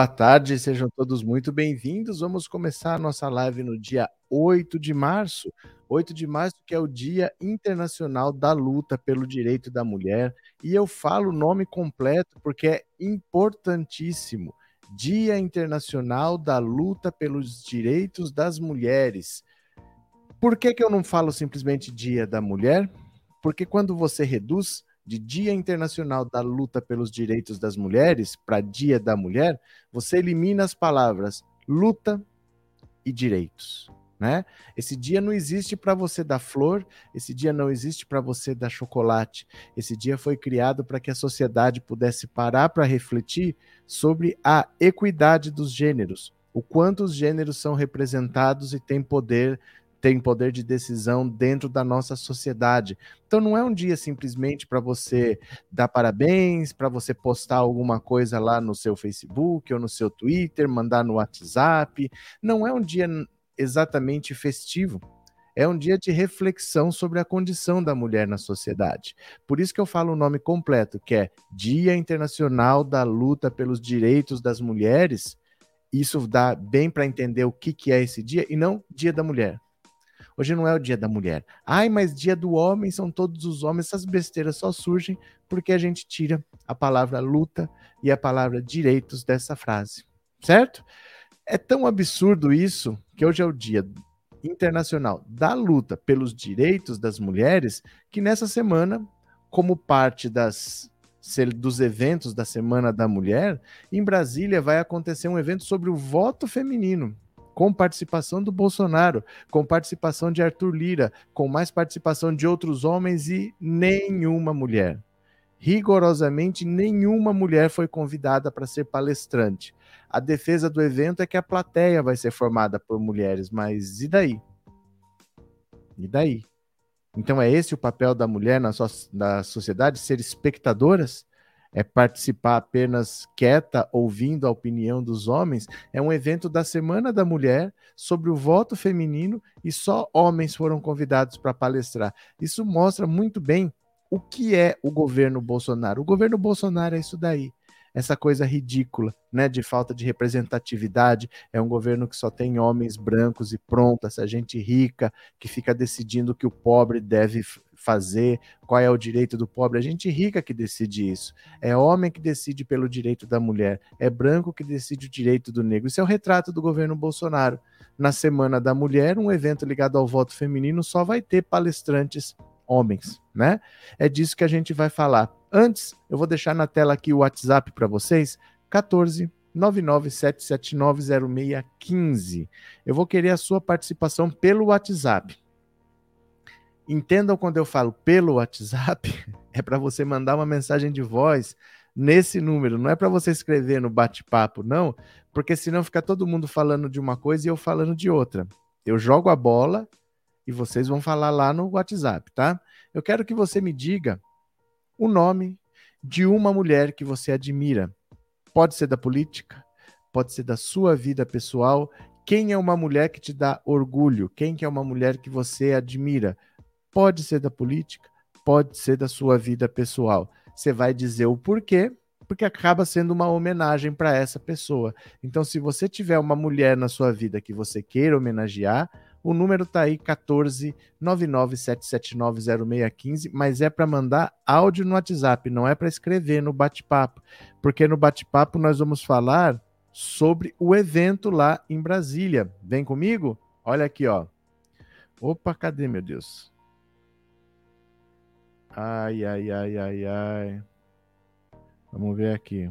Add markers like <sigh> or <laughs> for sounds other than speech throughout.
Boa tarde, sejam todos muito bem-vindos. Vamos começar a nossa live no dia 8 de março. 8 de março, que é o Dia Internacional da Luta pelo Direito da Mulher. E eu falo o nome completo porque é importantíssimo. Dia Internacional da Luta pelos Direitos das Mulheres. Por que, que eu não falo simplesmente Dia da Mulher? Porque quando você reduz de Dia Internacional da Luta pelos Direitos das Mulheres para Dia da Mulher, você elimina as palavras luta e direitos. Né? Esse dia não existe para você dar flor, esse dia não existe para você dar chocolate. Esse dia foi criado para que a sociedade pudesse parar para refletir sobre a equidade dos gêneros, o quanto os gêneros são representados e têm poder tem poder de decisão dentro da nossa sociedade. Então não é um dia simplesmente para você dar parabéns, para você postar alguma coisa lá no seu Facebook ou no seu Twitter, mandar no WhatsApp. Não é um dia exatamente festivo. É um dia de reflexão sobre a condição da mulher na sociedade. Por isso que eu falo o nome completo, que é Dia Internacional da Luta pelos Direitos das Mulheres. Isso dá bem para entender o que, que é esse dia e não Dia da Mulher. Hoje não é o dia da mulher. Ai, mas dia do homem são todos os homens. Essas besteiras só surgem porque a gente tira a palavra luta e a palavra direitos dessa frase, certo? É tão absurdo isso que hoje é o dia internacional da luta pelos direitos das mulheres que nessa semana, como parte das dos eventos da Semana da Mulher, em Brasília vai acontecer um evento sobre o voto feminino com participação do Bolsonaro, com participação de Arthur Lira, com mais participação de outros homens e nenhuma mulher. Rigorosamente, nenhuma mulher foi convidada para ser palestrante. A defesa do evento é que a plateia vai ser formada por mulheres, mas e daí? E daí? Então é esse o papel da mulher na, so na sociedade, ser espectadoras? É participar apenas quieta, ouvindo a opinião dos homens, é um evento da Semana da Mulher sobre o voto feminino e só homens foram convidados para palestrar. Isso mostra muito bem o que é o governo Bolsonaro. O governo Bolsonaro é isso daí essa coisa ridícula, né, de falta de representatividade. É um governo que só tem homens brancos e pronto, essa gente rica que fica decidindo o que o pobre deve fazer, qual é o direito do pobre. A gente rica que decide isso. É homem que decide pelo direito da mulher, é branco que decide o direito do negro. Isso é o retrato do governo Bolsonaro. Na Semana da Mulher, um evento ligado ao voto feminino só vai ter palestrantes homens, né? É disso que a gente vai falar. Antes, eu vou deixar na tela aqui o WhatsApp para vocês, 14 997790615. Eu vou querer a sua participação pelo WhatsApp. Entendam quando eu falo pelo WhatsApp, <laughs> é para você mandar uma mensagem de voz nesse número, não é para você escrever no bate-papo, não, porque senão fica todo mundo falando de uma coisa e eu falando de outra. Eu jogo a bola e vocês vão falar lá no WhatsApp, tá? Eu quero que você me diga o nome de uma mulher que você admira. Pode ser da política, pode ser da sua vida pessoal. Quem é uma mulher que te dá orgulho? Quem que é uma mulher que você admira? Pode ser da política, pode ser da sua vida pessoal. Você vai dizer o porquê, porque acaba sendo uma homenagem para essa pessoa. Então, se você tiver uma mulher na sua vida que você queira homenagear, o número tá aí 14 997790615, mas é para mandar áudio no WhatsApp, não é para escrever no bate-papo, porque no bate-papo nós vamos falar sobre o evento lá em Brasília. Vem comigo? Olha aqui, ó. Opa, cadê, meu Deus? Ai, ai, ai, ai, ai. Vamos ver aqui.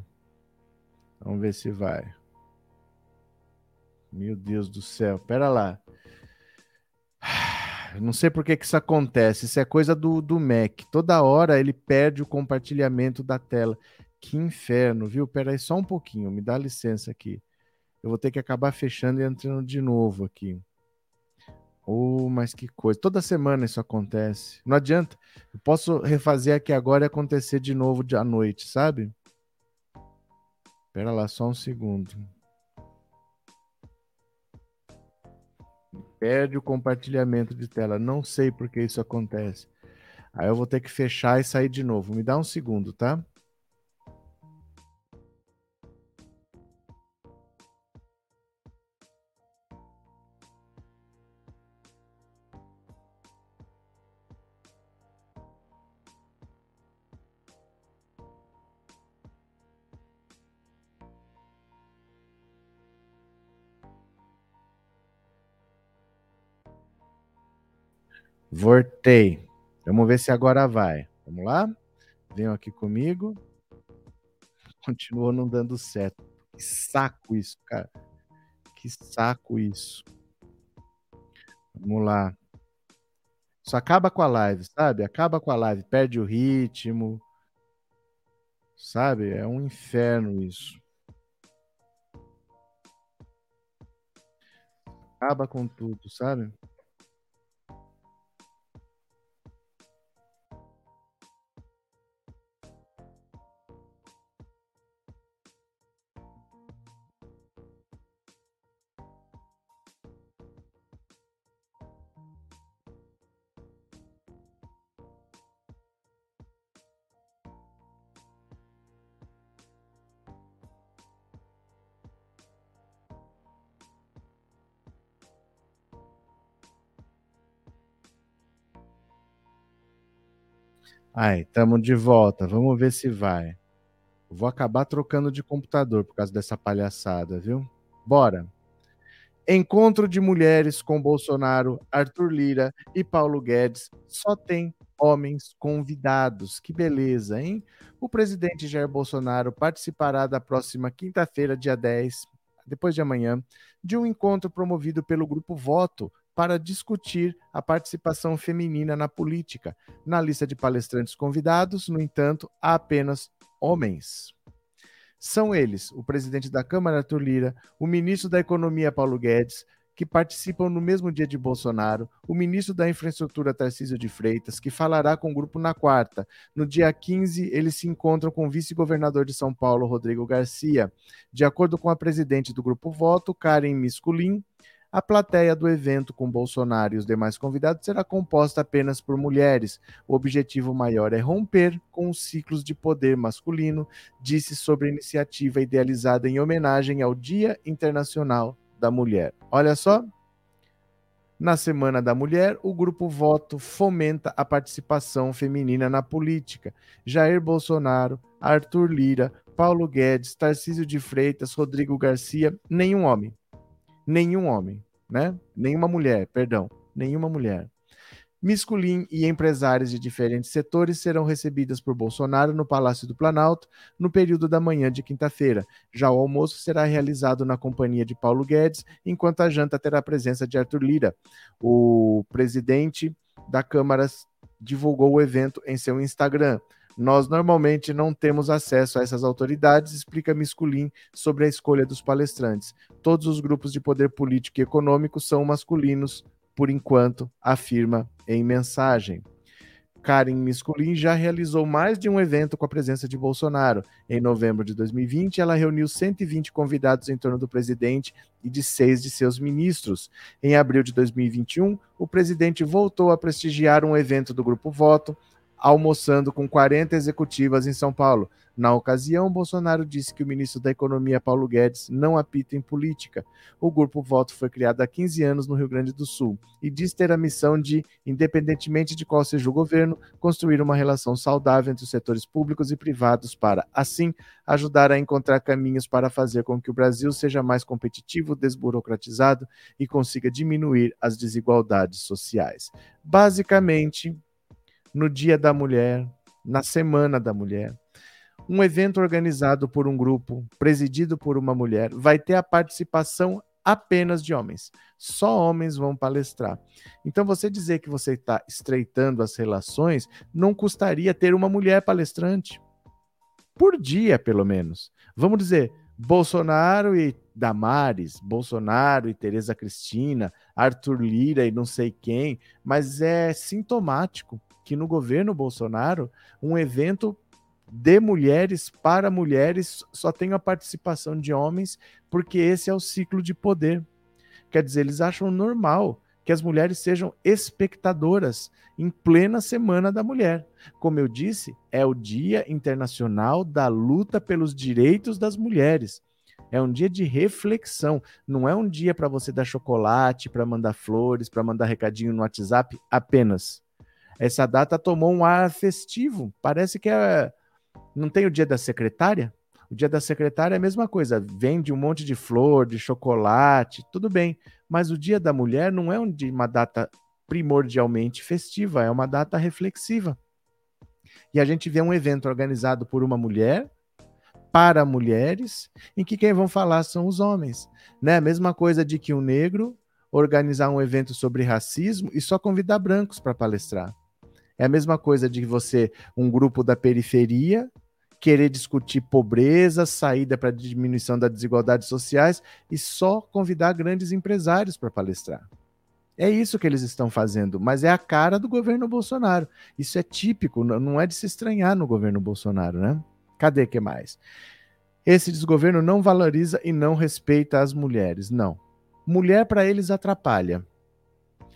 Vamos ver se vai. Meu Deus do céu. Pera lá. Não sei por que, que isso acontece. Isso é coisa do, do Mac. Toda hora ele perde o compartilhamento da tela. Que inferno, viu? Pera aí só um pouquinho. Me dá licença aqui. Eu vou ter que acabar fechando e entrando de novo aqui. Oh, mas que coisa. Toda semana isso acontece. Não adianta. Eu posso refazer aqui agora e acontecer de novo à noite, sabe? Pera lá, só um segundo. Perde o compartilhamento de tela. Não sei por que isso acontece. Aí eu vou ter que fechar e sair de novo. Me dá um segundo, tá? Voltei. Vamos ver se agora vai. Vamos lá? Venham aqui comigo. Continuou não dando certo. Que saco isso, cara. Que saco isso. Vamos lá. Isso acaba com a live, sabe? Acaba com a live, perde o ritmo. Sabe? É um inferno isso. Acaba com tudo, sabe? Aí, estamos de volta. Vamos ver se vai. Vou acabar trocando de computador por causa dessa palhaçada, viu? Bora. Encontro de mulheres com Bolsonaro, Arthur Lira e Paulo Guedes. Só tem homens convidados. Que beleza, hein? O presidente Jair Bolsonaro participará da próxima quinta-feira, dia 10, depois de amanhã, de um encontro promovido pelo Grupo Voto, para discutir a participação feminina na política. Na lista de palestrantes convidados, no entanto, há apenas homens. São eles o presidente da Câmara, Arthur Lira, o ministro da Economia, Paulo Guedes, que participam no mesmo dia de Bolsonaro, o ministro da Infraestrutura, Tarcísio de Freitas, que falará com o grupo na quarta. No dia 15, eles se encontram com o vice-governador de São Paulo, Rodrigo Garcia. De acordo com a presidente do Grupo Voto, Karen Misculin, a plateia do evento com Bolsonaro e os demais convidados será composta apenas por mulheres. O objetivo maior é romper com os ciclos de poder masculino, disse sobre a iniciativa idealizada em homenagem ao Dia Internacional da Mulher. Olha só. Na Semana da Mulher, o grupo Voto fomenta a participação feminina na política. Jair Bolsonaro, Arthur Lira, Paulo Guedes, Tarcísio de Freitas, Rodrigo Garcia, nenhum homem nenhum homem, né? Nenhuma mulher, perdão, nenhuma mulher. Misculin e empresários de diferentes setores serão recebidas por Bolsonaro no Palácio do Planalto no período da manhã de quinta-feira. Já o almoço será realizado na companhia de Paulo Guedes, enquanto a janta terá a presença de Arthur Lira. O presidente da Câmara divulgou o evento em seu Instagram. Nós normalmente não temos acesso a essas autoridades, explica Misculin sobre a escolha dos palestrantes. Todos os grupos de poder político e econômico são masculinos, por enquanto, afirma em mensagem. Karen Misculin já realizou mais de um evento com a presença de Bolsonaro. Em novembro de 2020, ela reuniu 120 convidados em torno do presidente e de seis de seus ministros. Em abril de 2021, o presidente voltou a prestigiar um evento do Grupo Voto, almoçando com 40 executivas em São Paulo. Na ocasião, Bolsonaro disse que o ministro da Economia, Paulo Guedes, não apita em política. O grupo Voto foi criado há 15 anos no Rio Grande do Sul e diz ter a missão de, independentemente de qual seja o governo, construir uma relação saudável entre os setores públicos e privados para, assim, ajudar a encontrar caminhos para fazer com que o Brasil seja mais competitivo, desburocratizado e consiga diminuir as desigualdades sociais. Basicamente, no Dia da Mulher, na Semana da Mulher. Um evento organizado por um grupo, presidido por uma mulher, vai ter a participação apenas de homens. Só homens vão palestrar. Então, você dizer que você está estreitando as relações, não custaria ter uma mulher palestrante. Por dia, pelo menos. Vamos dizer, Bolsonaro e Damares, Bolsonaro e Tereza Cristina, Arthur Lira e não sei quem, mas é sintomático que no governo Bolsonaro, um evento de mulheres para mulheres só tem a participação de homens, porque esse é o ciclo de poder. Quer dizer, eles acham normal que as mulheres sejam espectadoras em plena Semana da Mulher. Como eu disse, é o Dia Internacional da Luta pelos Direitos das Mulheres. É um dia de reflexão, não é um dia para você dar chocolate, para mandar flores, para mandar recadinho no WhatsApp apenas essa data tomou um ar festivo. Parece que é. Não tem o dia da secretária? O dia da secretária é a mesma coisa, vende um monte de flor, de chocolate, tudo bem. Mas o dia da mulher não é uma data primordialmente festiva, é uma data reflexiva. E a gente vê um evento organizado por uma mulher, para mulheres, em que quem vão falar são os homens. Né? A mesma coisa de que um negro organizar um evento sobre racismo e só convidar brancos para palestrar. É a mesma coisa de você, um grupo da periferia, querer discutir pobreza, saída para diminuição das desigualdades sociais e só convidar grandes empresários para palestrar. É isso que eles estão fazendo, mas é a cara do governo Bolsonaro. Isso é típico, não é de se estranhar no governo Bolsonaro, né? Cadê que mais? Esse desgoverno não valoriza e não respeita as mulheres. Não. Mulher para eles atrapalha.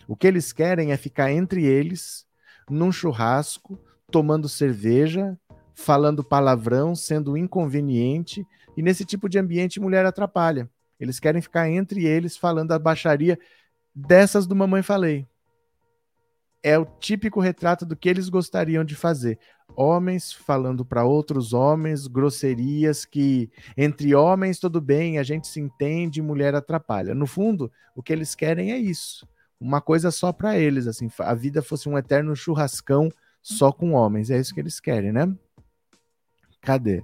O que eles querem é ficar entre eles, num churrasco, tomando cerveja, falando palavrão, sendo inconveniente, e nesse tipo de ambiente mulher atrapalha. Eles querem ficar entre eles falando a baixaria dessas do Mamãe Falei. É o típico retrato do que eles gostariam de fazer. Homens falando para outros homens grosserias que entre homens tudo bem, a gente se entende, mulher atrapalha. No fundo, o que eles querem é isso. Uma coisa só para eles, assim, a vida fosse um eterno churrascão só com homens. É isso que eles querem, né? Cadê?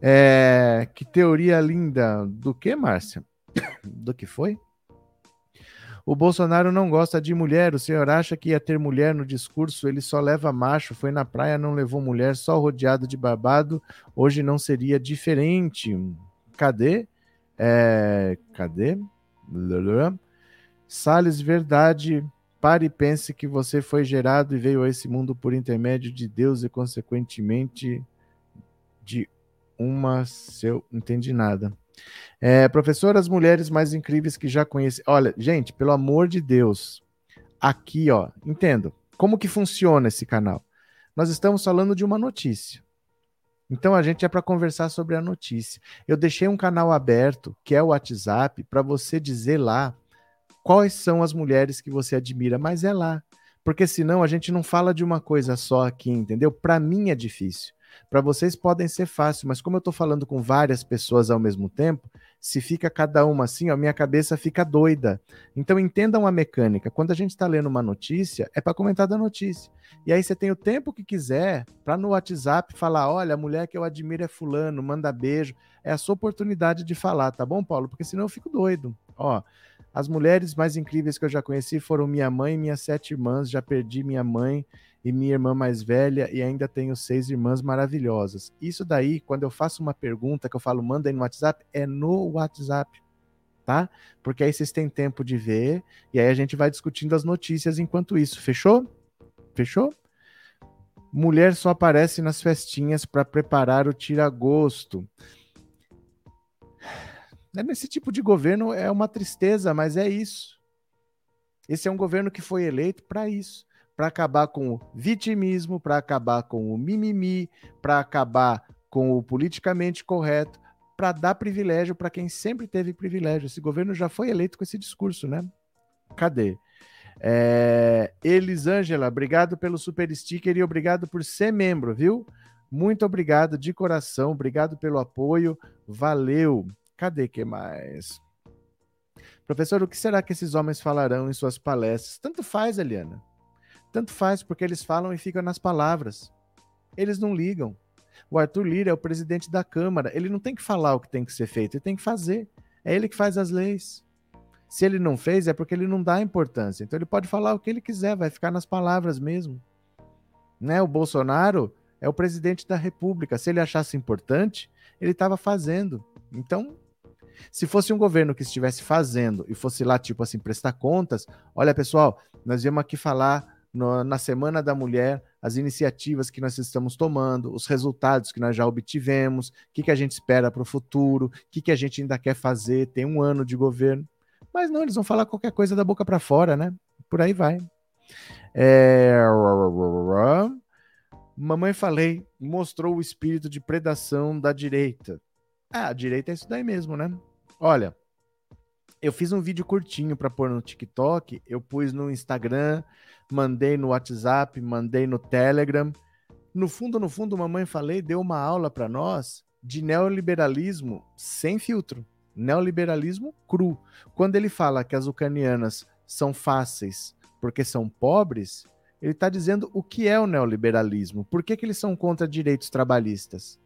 É, que teoria linda. Do que, Márcia? <coughs> Do que foi? O Bolsonaro não gosta de mulher. O senhor acha que ia ter mulher no discurso? Ele só leva macho. Foi na praia, não levou mulher, só rodeado de barbado. Hoje não seria diferente. Cadê? É, cadê? Salles, verdade. Pare e pense que você foi gerado e veio a esse mundo por intermédio de Deus e, consequentemente, de uma seu. Entendi nada. É, professor, as mulheres mais incríveis que já conheci. Olha, gente, pelo amor de Deus, aqui, ó, entendo. Como que funciona esse canal? Nós estamos falando de uma notícia. Então a gente é para conversar sobre a notícia. Eu deixei um canal aberto, que é o WhatsApp, para você dizer lá quais são as mulheres que você admira, mas é lá. Porque senão a gente não fala de uma coisa só aqui, entendeu? Para mim é difícil. Para vocês podem ser fácil, mas como eu estou falando com várias pessoas ao mesmo tempo, se fica cada uma assim, a minha cabeça fica doida. Então entendam a mecânica. Quando a gente está lendo uma notícia, é para comentar da notícia. E aí você tem o tempo que quiser para no WhatsApp falar: olha, a mulher que eu admiro é fulano, manda beijo. É a sua oportunidade de falar, tá bom, Paulo? Porque senão eu fico doido. Ó, as mulheres mais incríveis que eu já conheci foram minha mãe e minhas sete irmãs. Já perdi minha mãe e minha irmã mais velha, e ainda tenho seis irmãs maravilhosas. Isso daí, quando eu faço uma pergunta que eu falo, manda aí no WhatsApp, é no WhatsApp, tá? Porque aí vocês têm tempo de ver, e aí a gente vai discutindo as notícias enquanto isso. Fechou? Fechou? Mulher só aparece nas festinhas para preparar o tira-gosto. É nesse tipo de governo é uma tristeza, mas é isso. Esse é um governo que foi eleito para isso para acabar com o vitimismo, para acabar com o mimimi, para acabar com o politicamente correto, para dar privilégio para quem sempre teve privilégio. Esse governo já foi eleito com esse discurso, né? Cadê? É... Elisângela, obrigado pelo super sticker e obrigado por ser membro, viu? Muito obrigado de coração, obrigado pelo apoio, valeu. Cadê que mais? Professor, o que será que esses homens falarão em suas palestras? Tanto faz, Eliana. Tanto faz, porque eles falam e ficam nas palavras. Eles não ligam. O Arthur Lira é o presidente da Câmara. Ele não tem que falar o que tem que ser feito, ele tem que fazer. É ele que faz as leis. Se ele não fez, é porque ele não dá importância. Então ele pode falar o que ele quiser, vai ficar nas palavras mesmo. Né? O Bolsonaro é o presidente da República. Se ele achasse importante, ele estava fazendo. Então, se fosse um governo que estivesse fazendo e fosse lá, tipo assim, prestar contas, olha, pessoal, nós viemos aqui falar no, na Semana da Mulher, as iniciativas que nós estamos tomando, os resultados que nós já obtivemos, o que, que a gente espera para o futuro, o que, que a gente ainda quer fazer, tem um ano de governo. Mas não, eles vão falar qualquer coisa da boca para fora, né? Por aí vai. É... Mamãe falei, mostrou o espírito de predação da direita. Ah, a direita é isso daí mesmo, né? Olha, eu fiz um vídeo curtinho para pôr no TikTok, eu pus no Instagram, mandei no WhatsApp, mandei no Telegram. No fundo, no fundo, mamãe falei, deu uma aula para nós de neoliberalismo sem filtro, neoliberalismo cru. Quando ele fala que as ucranianas são fáceis porque são pobres, ele está dizendo o que é o neoliberalismo. Por que, que eles são contra direitos trabalhistas?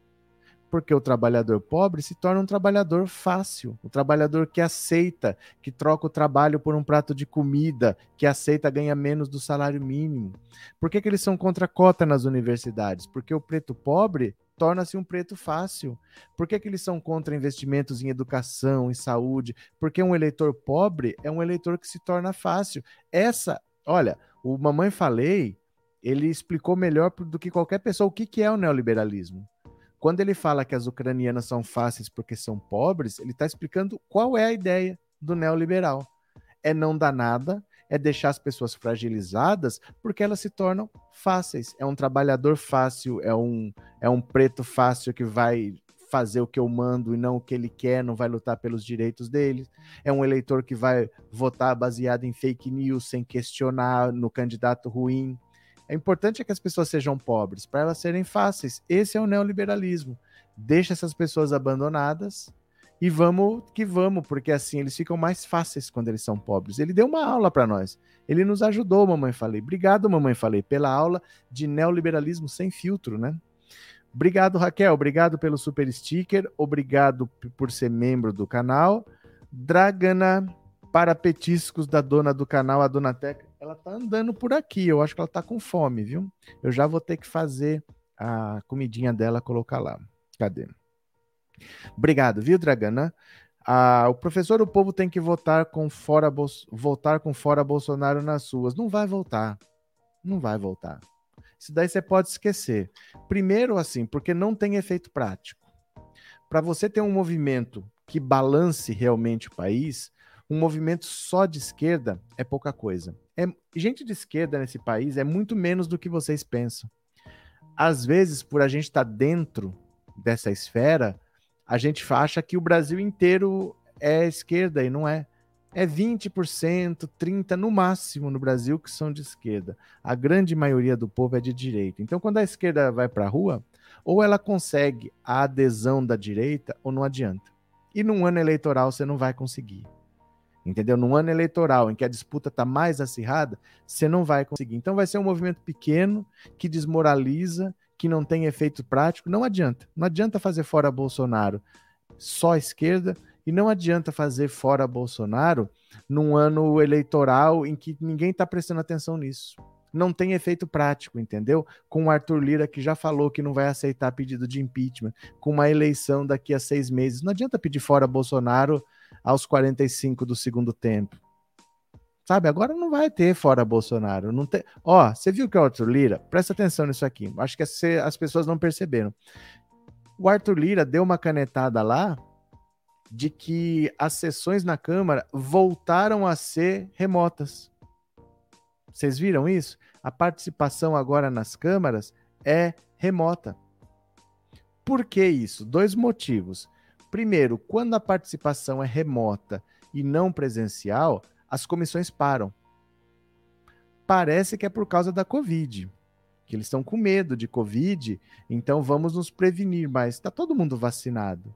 Porque o trabalhador pobre se torna um trabalhador fácil, o trabalhador que aceita, que troca o trabalho por um prato de comida, que aceita ganhar menos do salário mínimo. Por que, que eles são contra a cota nas universidades? Porque o preto pobre torna-se um preto fácil. Por que, que eles são contra investimentos em educação, em saúde? Porque um eleitor pobre é um eleitor que se torna fácil. Essa, olha, o Mamãe Falei, ele explicou melhor do que qualquer pessoa o que, que é o neoliberalismo. Quando ele fala que as ucranianas são fáceis porque são pobres, ele está explicando qual é a ideia do neoliberal. É não dar nada, é deixar as pessoas fragilizadas porque elas se tornam fáceis. É um trabalhador fácil, é um, é um preto fácil que vai fazer o que eu mando e não o que ele quer, não vai lutar pelos direitos dele. É um eleitor que vai votar baseado em fake news, sem questionar no candidato ruim. É importante que as pessoas sejam pobres, para elas serem fáceis. Esse é o neoliberalismo. Deixa essas pessoas abandonadas e vamos que vamos, porque assim eles ficam mais fáceis quando eles são pobres. Ele deu uma aula para nós. Ele nos ajudou, mamãe falei. Obrigado, mamãe falei, pela aula de neoliberalismo sem filtro, né? Obrigado, Raquel. Obrigado pelo super sticker. Obrigado por ser membro do canal. Dragana para petiscos da dona do canal, a Dona Teca ela tá andando por aqui. Eu acho que ela tá com fome, viu? Eu já vou ter que fazer a comidinha dela, colocar lá. Cadê? Obrigado, viu, Dragana? Ah, o professor, o povo tem que votar com fora voltar com fora Bolsonaro nas ruas. Não vai voltar. Não vai voltar. Isso daí você pode esquecer. Primeiro, assim, porque não tem efeito prático. Para você ter um movimento que balance realmente o país, um movimento só de esquerda é pouca coisa. É, gente de esquerda nesse país é muito menos do que vocês pensam. Às vezes, por a gente estar tá dentro dessa esfera, a gente acha que o Brasil inteiro é esquerda e não é. É 20%, 30% no máximo no Brasil que são de esquerda. A grande maioria do povo é de direita. Então, quando a esquerda vai para a rua, ou ela consegue a adesão da direita, ou não adianta. E num ano eleitoral você não vai conseguir entendeu? Num ano eleitoral em que a disputa está mais acirrada, você não vai conseguir. Então vai ser um movimento pequeno que desmoraliza, que não tem efeito prático. Não adianta. Não adianta fazer fora Bolsonaro só a esquerda e não adianta fazer fora Bolsonaro num ano eleitoral em que ninguém está prestando atenção nisso. Não tem efeito prático, entendeu? Com o Arthur Lira que já falou que não vai aceitar pedido de impeachment, com uma eleição daqui a seis meses. Não adianta pedir fora Bolsonaro aos 45 do segundo tempo. Sabe, agora não vai ter fora Bolsonaro. Não tem... Ó, você viu que o Arthur Lira, presta atenção nisso aqui, acho que as pessoas não perceberam. O Arthur Lira deu uma canetada lá de que as sessões na Câmara voltaram a ser remotas. Vocês viram isso? A participação agora nas câmaras é remota. Por que isso? Dois motivos. Primeiro, quando a participação é remota e não presencial, as comissões param. Parece que é por causa da Covid, que eles estão com medo de Covid, então vamos nos prevenir, mas está todo mundo vacinado.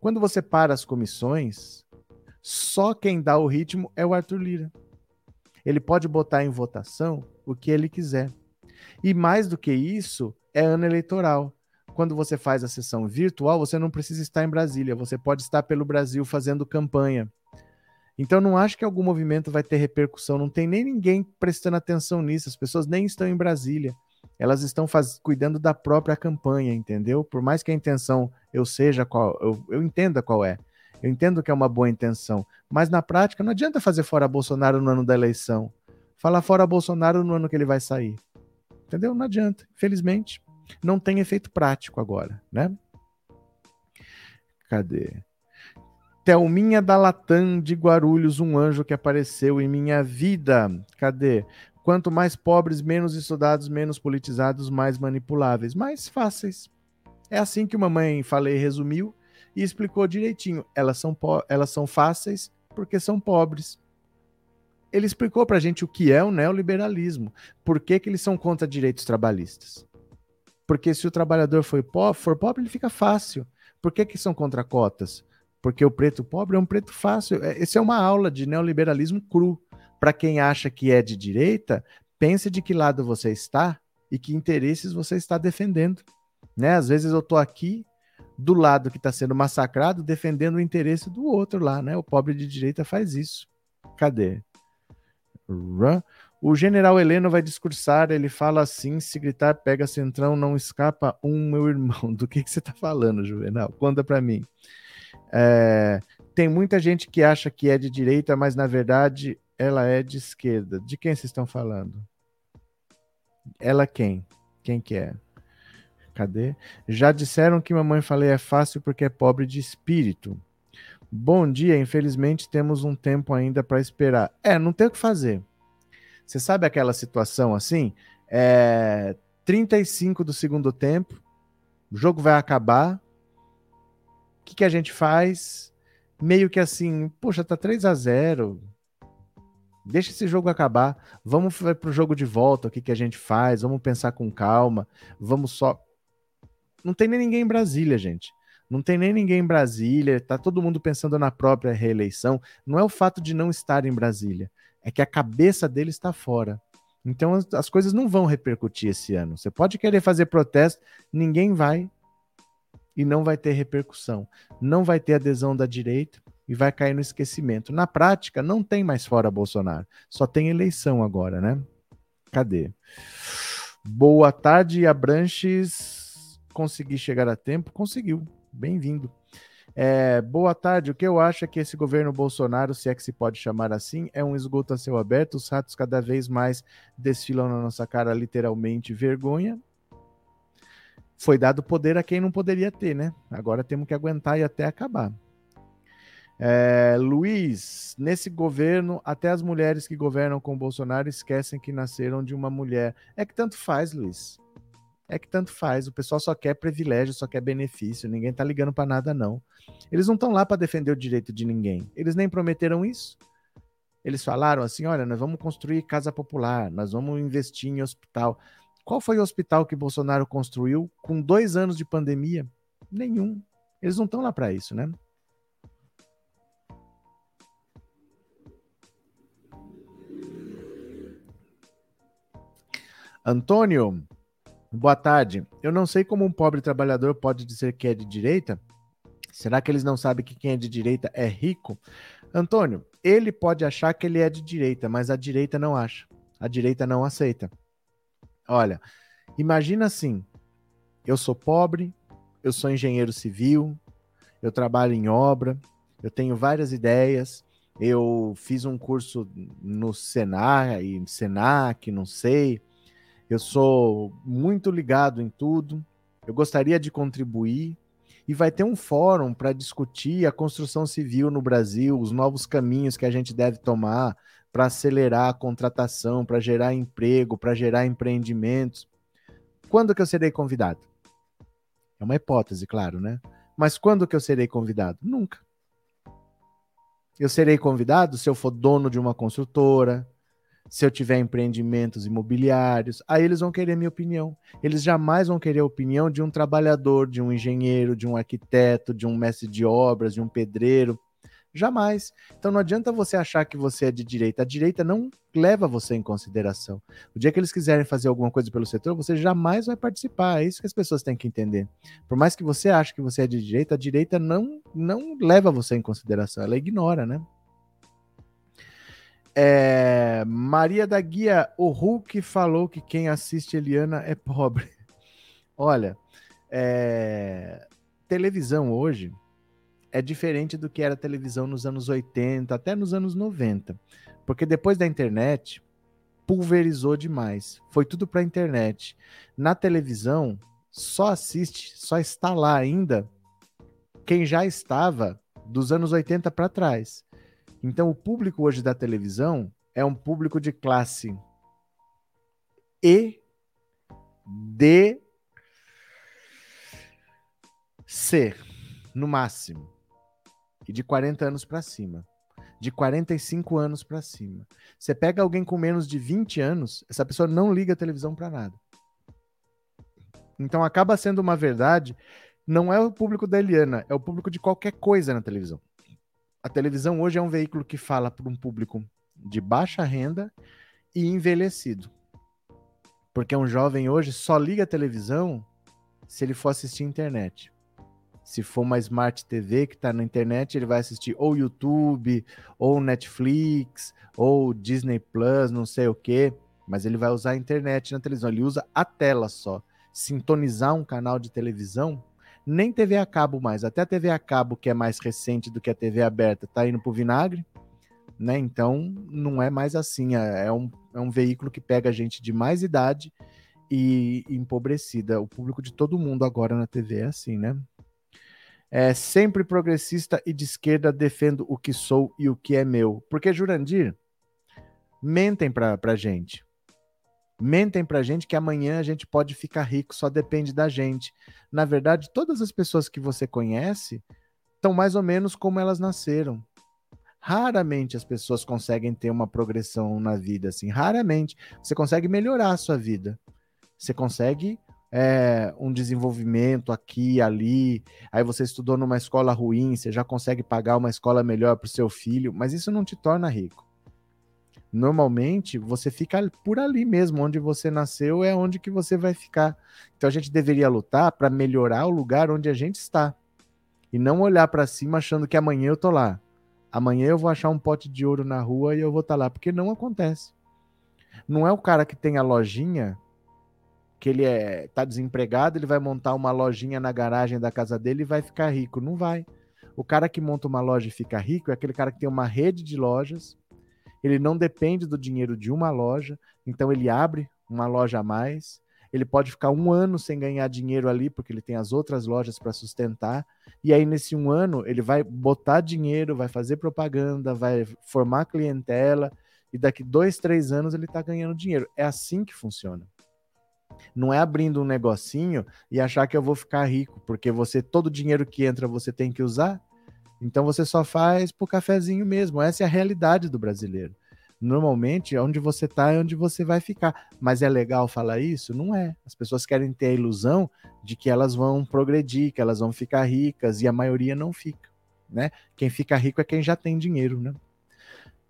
Quando você para as comissões, só quem dá o ritmo é o Arthur Lira. Ele pode botar em votação o que ele quiser. E mais do que isso, é ano eleitoral quando você faz a sessão virtual, você não precisa estar em Brasília, você pode estar pelo Brasil fazendo campanha. Então não acho que algum movimento vai ter repercussão, não tem nem ninguém prestando atenção nisso, as pessoas nem estão em Brasília. Elas estão faz... cuidando da própria campanha, entendeu? Por mais que a intenção eu seja qual, eu, eu entenda qual é. Eu entendo que é uma boa intenção, mas na prática não adianta fazer fora Bolsonaro no ano da eleição. Falar fora Bolsonaro no ano que ele vai sair. Entendeu? Não adianta, infelizmente não tem efeito prático agora, né? Cadê? Thelminha da Latam de Guarulhos, um anjo que apareceu em minha vida. Cadê? Quanto mais pobres, menos estudados, menos politizados, mais manipuláveis, mais fáceis. É assim que o mamãe falei resumiu e explicou direitinho. Elas são, elas são fáceis porque são pobres. Ele explicou para a gente o que é o neoliberalismo, por que, que eles são contra direitos trabalhistas. Porque se o trabalhador for pobre, for pobre ele fica fácil. Por que, que são contra cotas? Porque o preto pobre é um preto fácil. É, essa é uma aula de neoliberalismo cru. para quem acha que é de direita, pense de que lado você está e que interesses você está defendendo. Né? Às vezes eu estou aqui do lado que está sendo massacrado, defendendo o interesse do outro lá, né? O pobre de direita faz isso. Cadê? O general Heleno vai discursar, ele fala assim: se gritar, pega centrão, não escapa um meu irmão. <laughs> Do que, que você está falando, Juvenal? Conta para mim. É, tem muita gente que acha que é de direita, mas na verdade ela é de esquerda. De quem vocês estão falando? Ela quem? Quem que é? Cadê? Já disseram que mamãe falei é fácil porque é pobre de espírito. Bom dia, infelizmente temos um tempo ainda para esperar. É, não tem o que fazer. Você sabe aquela situação assim? É 35 do segundo tempo, o jogo vai acabar. O que, que a gente faz? Meio que assim, poxa, tá 3 a 0 Deixa esse jogo acabar. Vamos para o jogo de volta. O que, que a gente faz? Vamos pensar com calma. Vamos só. Não tem nem ninguém em Brasília, gente. Não tem nem ninguém em Brasília. Tá todo mundo pensando na própria reeleição. Não é o fato de não estar em Brasília, é que a cabeça dele está fora. Então as, as coisas não vão repercutir esse ano. Você pode querer fazer protesto, ninguém vai e não vai ter repercussão. Não vai ter adesão da direita e vai cair no esquecimento. Na prática, não tem mais fora Bolsonaro. Só tem eleição agora, né? Cadê? Boa tarde, Abranches. Consegui chegar a tempo? Conseguiu. Bem-vindo. É, boa tarde. O que eu acho é que esse governo Bolsonaro, se é que se pode chamar assim, é um esgoto a céu aberto. Os ratos cada vez mais desfilam na nossa cara, literalmente vergonha. Foi dado poder a quem não poderia ter, né? Agora temos que aguentar e até acabar. É, Luiz, nesse governo, até as mulheres que governam com Bolsonaro esquecem que nasceram de uma mulher. É que tanto faz, Luiz. É que tanto faz. O pessoal só quer privilégio, só quer benefício. Ninguém tá ligando para nada, não. Eles não estão lá para defender o direito de ninguém. Eles nem prometeram isso. Eles falaram assim: olha, nós vamos construir casa popular, nós vamos investir em hospital. Qual foi o hospital que Bolsonaro construiu com dois anos de pandemia? Nenhum. Eles não estão lá para isso, né? Antônio, boa tarde. Eu não sei como um pobre trabalhador pode dizer que é de direita. Será que eles não sabem que quem é de direita é rico? Antônio, ele pode achar que ele é de direita, mas a direita não acha. A direita não aceita. Olha, imagina assim: eu sou pobre, eu sou engenheiro civil, eu trabalho em obra, eu tenho várias ideias, eu fiz um curso no Senac, Senac, não sei, eu sou muito ligado em tudo. Eu gostaria de contribuir e vai ter um fórum para discutir a construção civil no Brasil, os novos caminhos que a gente deve tomar para acelerar a contratação, para gerar emprego, para gerar empreendimentos. Quando que eu serei convidado? É uma hipótese, claro, né? Mas quando que eu serei convidado? Nunca. Eu serei convidado se eu for dono de uma construtora, se eu tiver empreendimentos imobiliários, aí eles vão querer minha opinião. Eles jamais vão querer a opinião de um trabalhador, de um engenheiro, de um arquiteto, de um mestre de obras, de um pedreiro. Jamais. Então não adianta você achar que você é de direita. A direita não leva você em consideração. O dia que eles quiserem fazer alguma coisa pelo setor, você jamais vai participar. É isso que as pessoas têm que entender. Por mais que você ache que você é de direita, a direita não, não leva você em consideração. Ela ignora, né? É, Maria da Guia, o Hulk falou que quem assiste Eliana é pobre. <laughs> Olha, é, televisão hoje é diferente do que era televisão nos anos 80, até nos anos 90. Porque depois da internet, pulverizou demais. Foi tudo para a internet. Na televisão, só assiste, só está lá ainda quem já estava dos anos 80 para trás. Então, o público hoje da televisão é um público de classe E, D, C, no máximo. E de 40 anos para cima. De 45 anos para cima. Você pega alguém com menos de 20 anos, essa pessoa não liga a televisão para nada. Então acaba sendo uma verdade, não é o público da Eliana, é o público de qualquer coisa na televisão a televisão hoje é um veículo que fala para um público de baixa renda e envelhecido. Porque um jovem hoje só liga a televisão se ele for assistir internet. Se for uma Smart TV que está na internet, ele vai assistir ou YouTube, ou Netflix, ou Disney Plus, não sei o quê. Mas ele vai usar a internet na televisão. Ele usa a tela só. Sintonizar um canal de televisão, nem TV a cabo mais. Até a TV a cabo, que é mais recente do que a TV aberta, está indo para o vinagre. Né? Então, não é mais assim. É, é um, é um veículo que pega gente de mais idade e empobrecida. O público de todo mundo agora na TV é assim, né? É sempre progressista e de esquerda defendo o que sou e o que é meu. Porque, Jurandir, mentem pra, pra gente. Mentem pra gente que amanhã a gente pode ficar rico, só depende da gente. Na verdade, todas as pessoas que você conhece estão mais ou menos como elas nasceram. Raramente as pessoas conseguem ter uma progressão na vida assim. Raramente. Você consegue melhorar a sua vida. Você consegue é, um desenvolvimento aqui ali, aí você estudou numa escola ruim, você já consegue pagar uma escola melhor para o seu filho, mas isso não te torna rico. Normalmente você fica por ali mesmo, onde você nasceu é onde que você vai ficar. Então a gente deveria lutar para melhorar o lugar onde a gente está e não olhar para cima achando que amanhã eu tô lá. Amanhã eu vou achar um pote de ouro na rua e eu vou estar tá lá, porque não acontece. Não é o cara que tem a lojinha que ele é tá desempregado, ele vai montar uma lojinha na garagem da casa dele e vai ficar rico. Não vai. O cara que monta uma loja e fica rico é aquele cara que tem uma rede de lojas. Ele não depende do dinheiro de uma loja, então ele abre uma loja a mais. Ele pode ficar um ano sem ganhar dinheiro ali, porque ele tem as outras lojas para sustentar. E aí, nesse um ano, ele vai botar dinheiro, vai fazer propaganda, vai formar clientela. E daqui dois, três anos ele está ganhando dinheiro. É assim que funciona. Não é abrindo um negocinho e achar que eu vou ficar rico, porque você todo o dinheiro que entra você tem que usar. Então você só faz por cafezinho mesmo. Essa é a realidade do brasileiro. Normalmente, onde você está é onde você vai ficar. Mas é legal falar isso? Não é. As pessoas querem ter a ilusão de que elas vão progredir, que elas vão ficar ricas, e a maioria não fica. Né? Quem fica rico é quem já tem dinheiro. Né?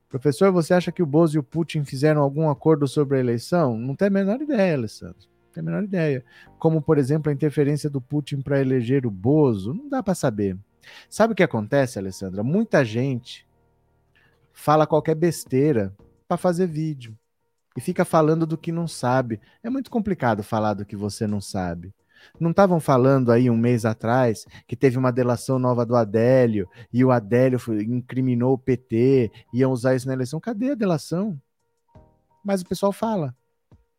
Professor, você acha que o Bozo e o Putin fizeram algum acordo sobre a eleição? Não tem a menor ideia, Alessandro tem a menor ideia. Como, por exemplo, a interferência do Putin para eleger o Bozo, não dá para saber. Sabe o que acontece, Alessandra? Muita gente fala qualquer besteira para fazer vídeo e fica falando do que não sabe. É muito complicado falar do que você não sabe. Não estavam falando aí um mês atrás que teve uma delação nova do Adélio e o Adélio incriminou o PT, iam usar isso na eleição? Cadê a delação? Mas o pessoal fala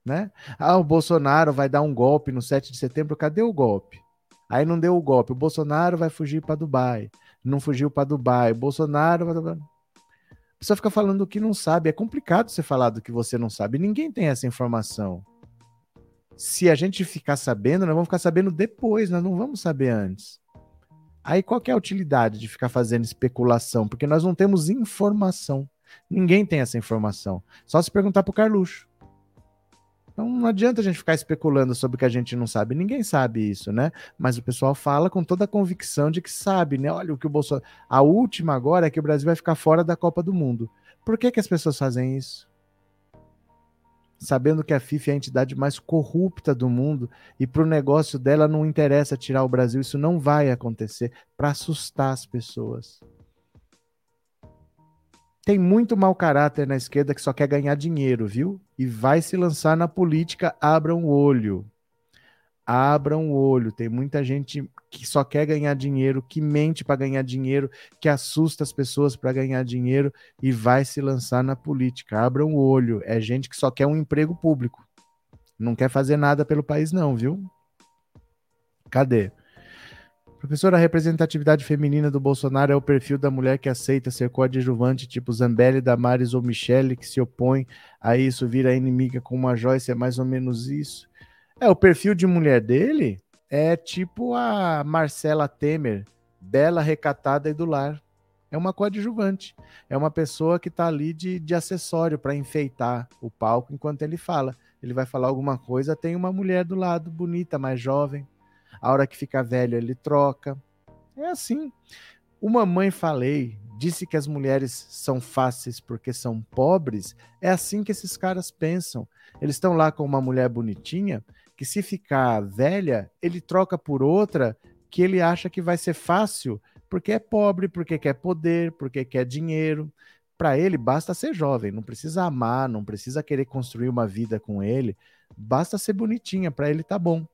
né? Ah, o Bolsonaro vai dar um golpe no 7 de setembro, cadê o golpe? Aí não deu o golpe. O Bolsonaro vai fugir para Dubai. Não fugiu para Dubai. O Bolsonaro. A pessoa fica falando o que não sabe. É complicado você falar do que você não sabe. Ninguém tem essa informação. Se a gente ficar sabendo, nós vamos ficar sabendo depois, nós não vamos saber antes. Aí qual é a utilidade de ficar fazendo especulação? Porque nós não temos informação. Ninguém tem essa informação. Só se perguntar para o Carluxo. Então não adianta a gente ficar especulando sobre o que a gente não sabe. Ninguém sabe isso, né? Mas o pessoal fala com toda a convicção de que sabe, né? Olha o que o Bolsonaro. A última agora é que o Brasil vai ficar fora da Copa do Mundo. Por que, que as pessoas fazem isso? Sabendo que a FIFA é a entidade mais corrupta do mundo e para o negócio dela não interessa tirar o Brasil, isso não vai acontecer para assustar as pessoas. Tem muito mau caráter na esquerda que só quer ganhar dinheiro, viu? E vai se lançar na política, abram o olho. Abram o olho. Tem muita gente que só quer ganhar dinheiro, que mente para ganhar dinheiro, que assusta as pessoas para ganhar dinheiro e vai se lançar na política. Abram o olho. É gente que só quer um emprego público. Não quer fazer nada pelo país, não, viu? Cadê? Professor, a representatividade feminina do Bolsonaro é o perfil da mulher que aceita ser coadjuvante, tipo Zambelli, Damares ou Michele, que se opõe a isso, vira inimiga com uma Joyce, é mais ou menos isso. É, o perfil de mulher dele é tipo a Marcela Temer, bela, recatada e do lar. É uma coadjuvante. É uma pessoa que está ali de, de acessório para enfeitar o palco enquanto ele fala. Ele vai falar alguma coisa, tem uma mulher do lado, bonita, mais jovem, a hora que fica velho, ele troca. É assim. O Mamãe Falei disse que as mulheres são fáceis porque são pobres, é assim que esses caras pensam. Eles estão lá com uma mulher bonitinha que se ficar velha, ele troca por outra que ele acha que vai ser fácil porque é pobre, porque quer poder, porque quer dinheiro. Para ele basta ser jovem, não precisa amar, não precisa querer construir uma vida com ele, basta ser bonitinha, para ele tá bom.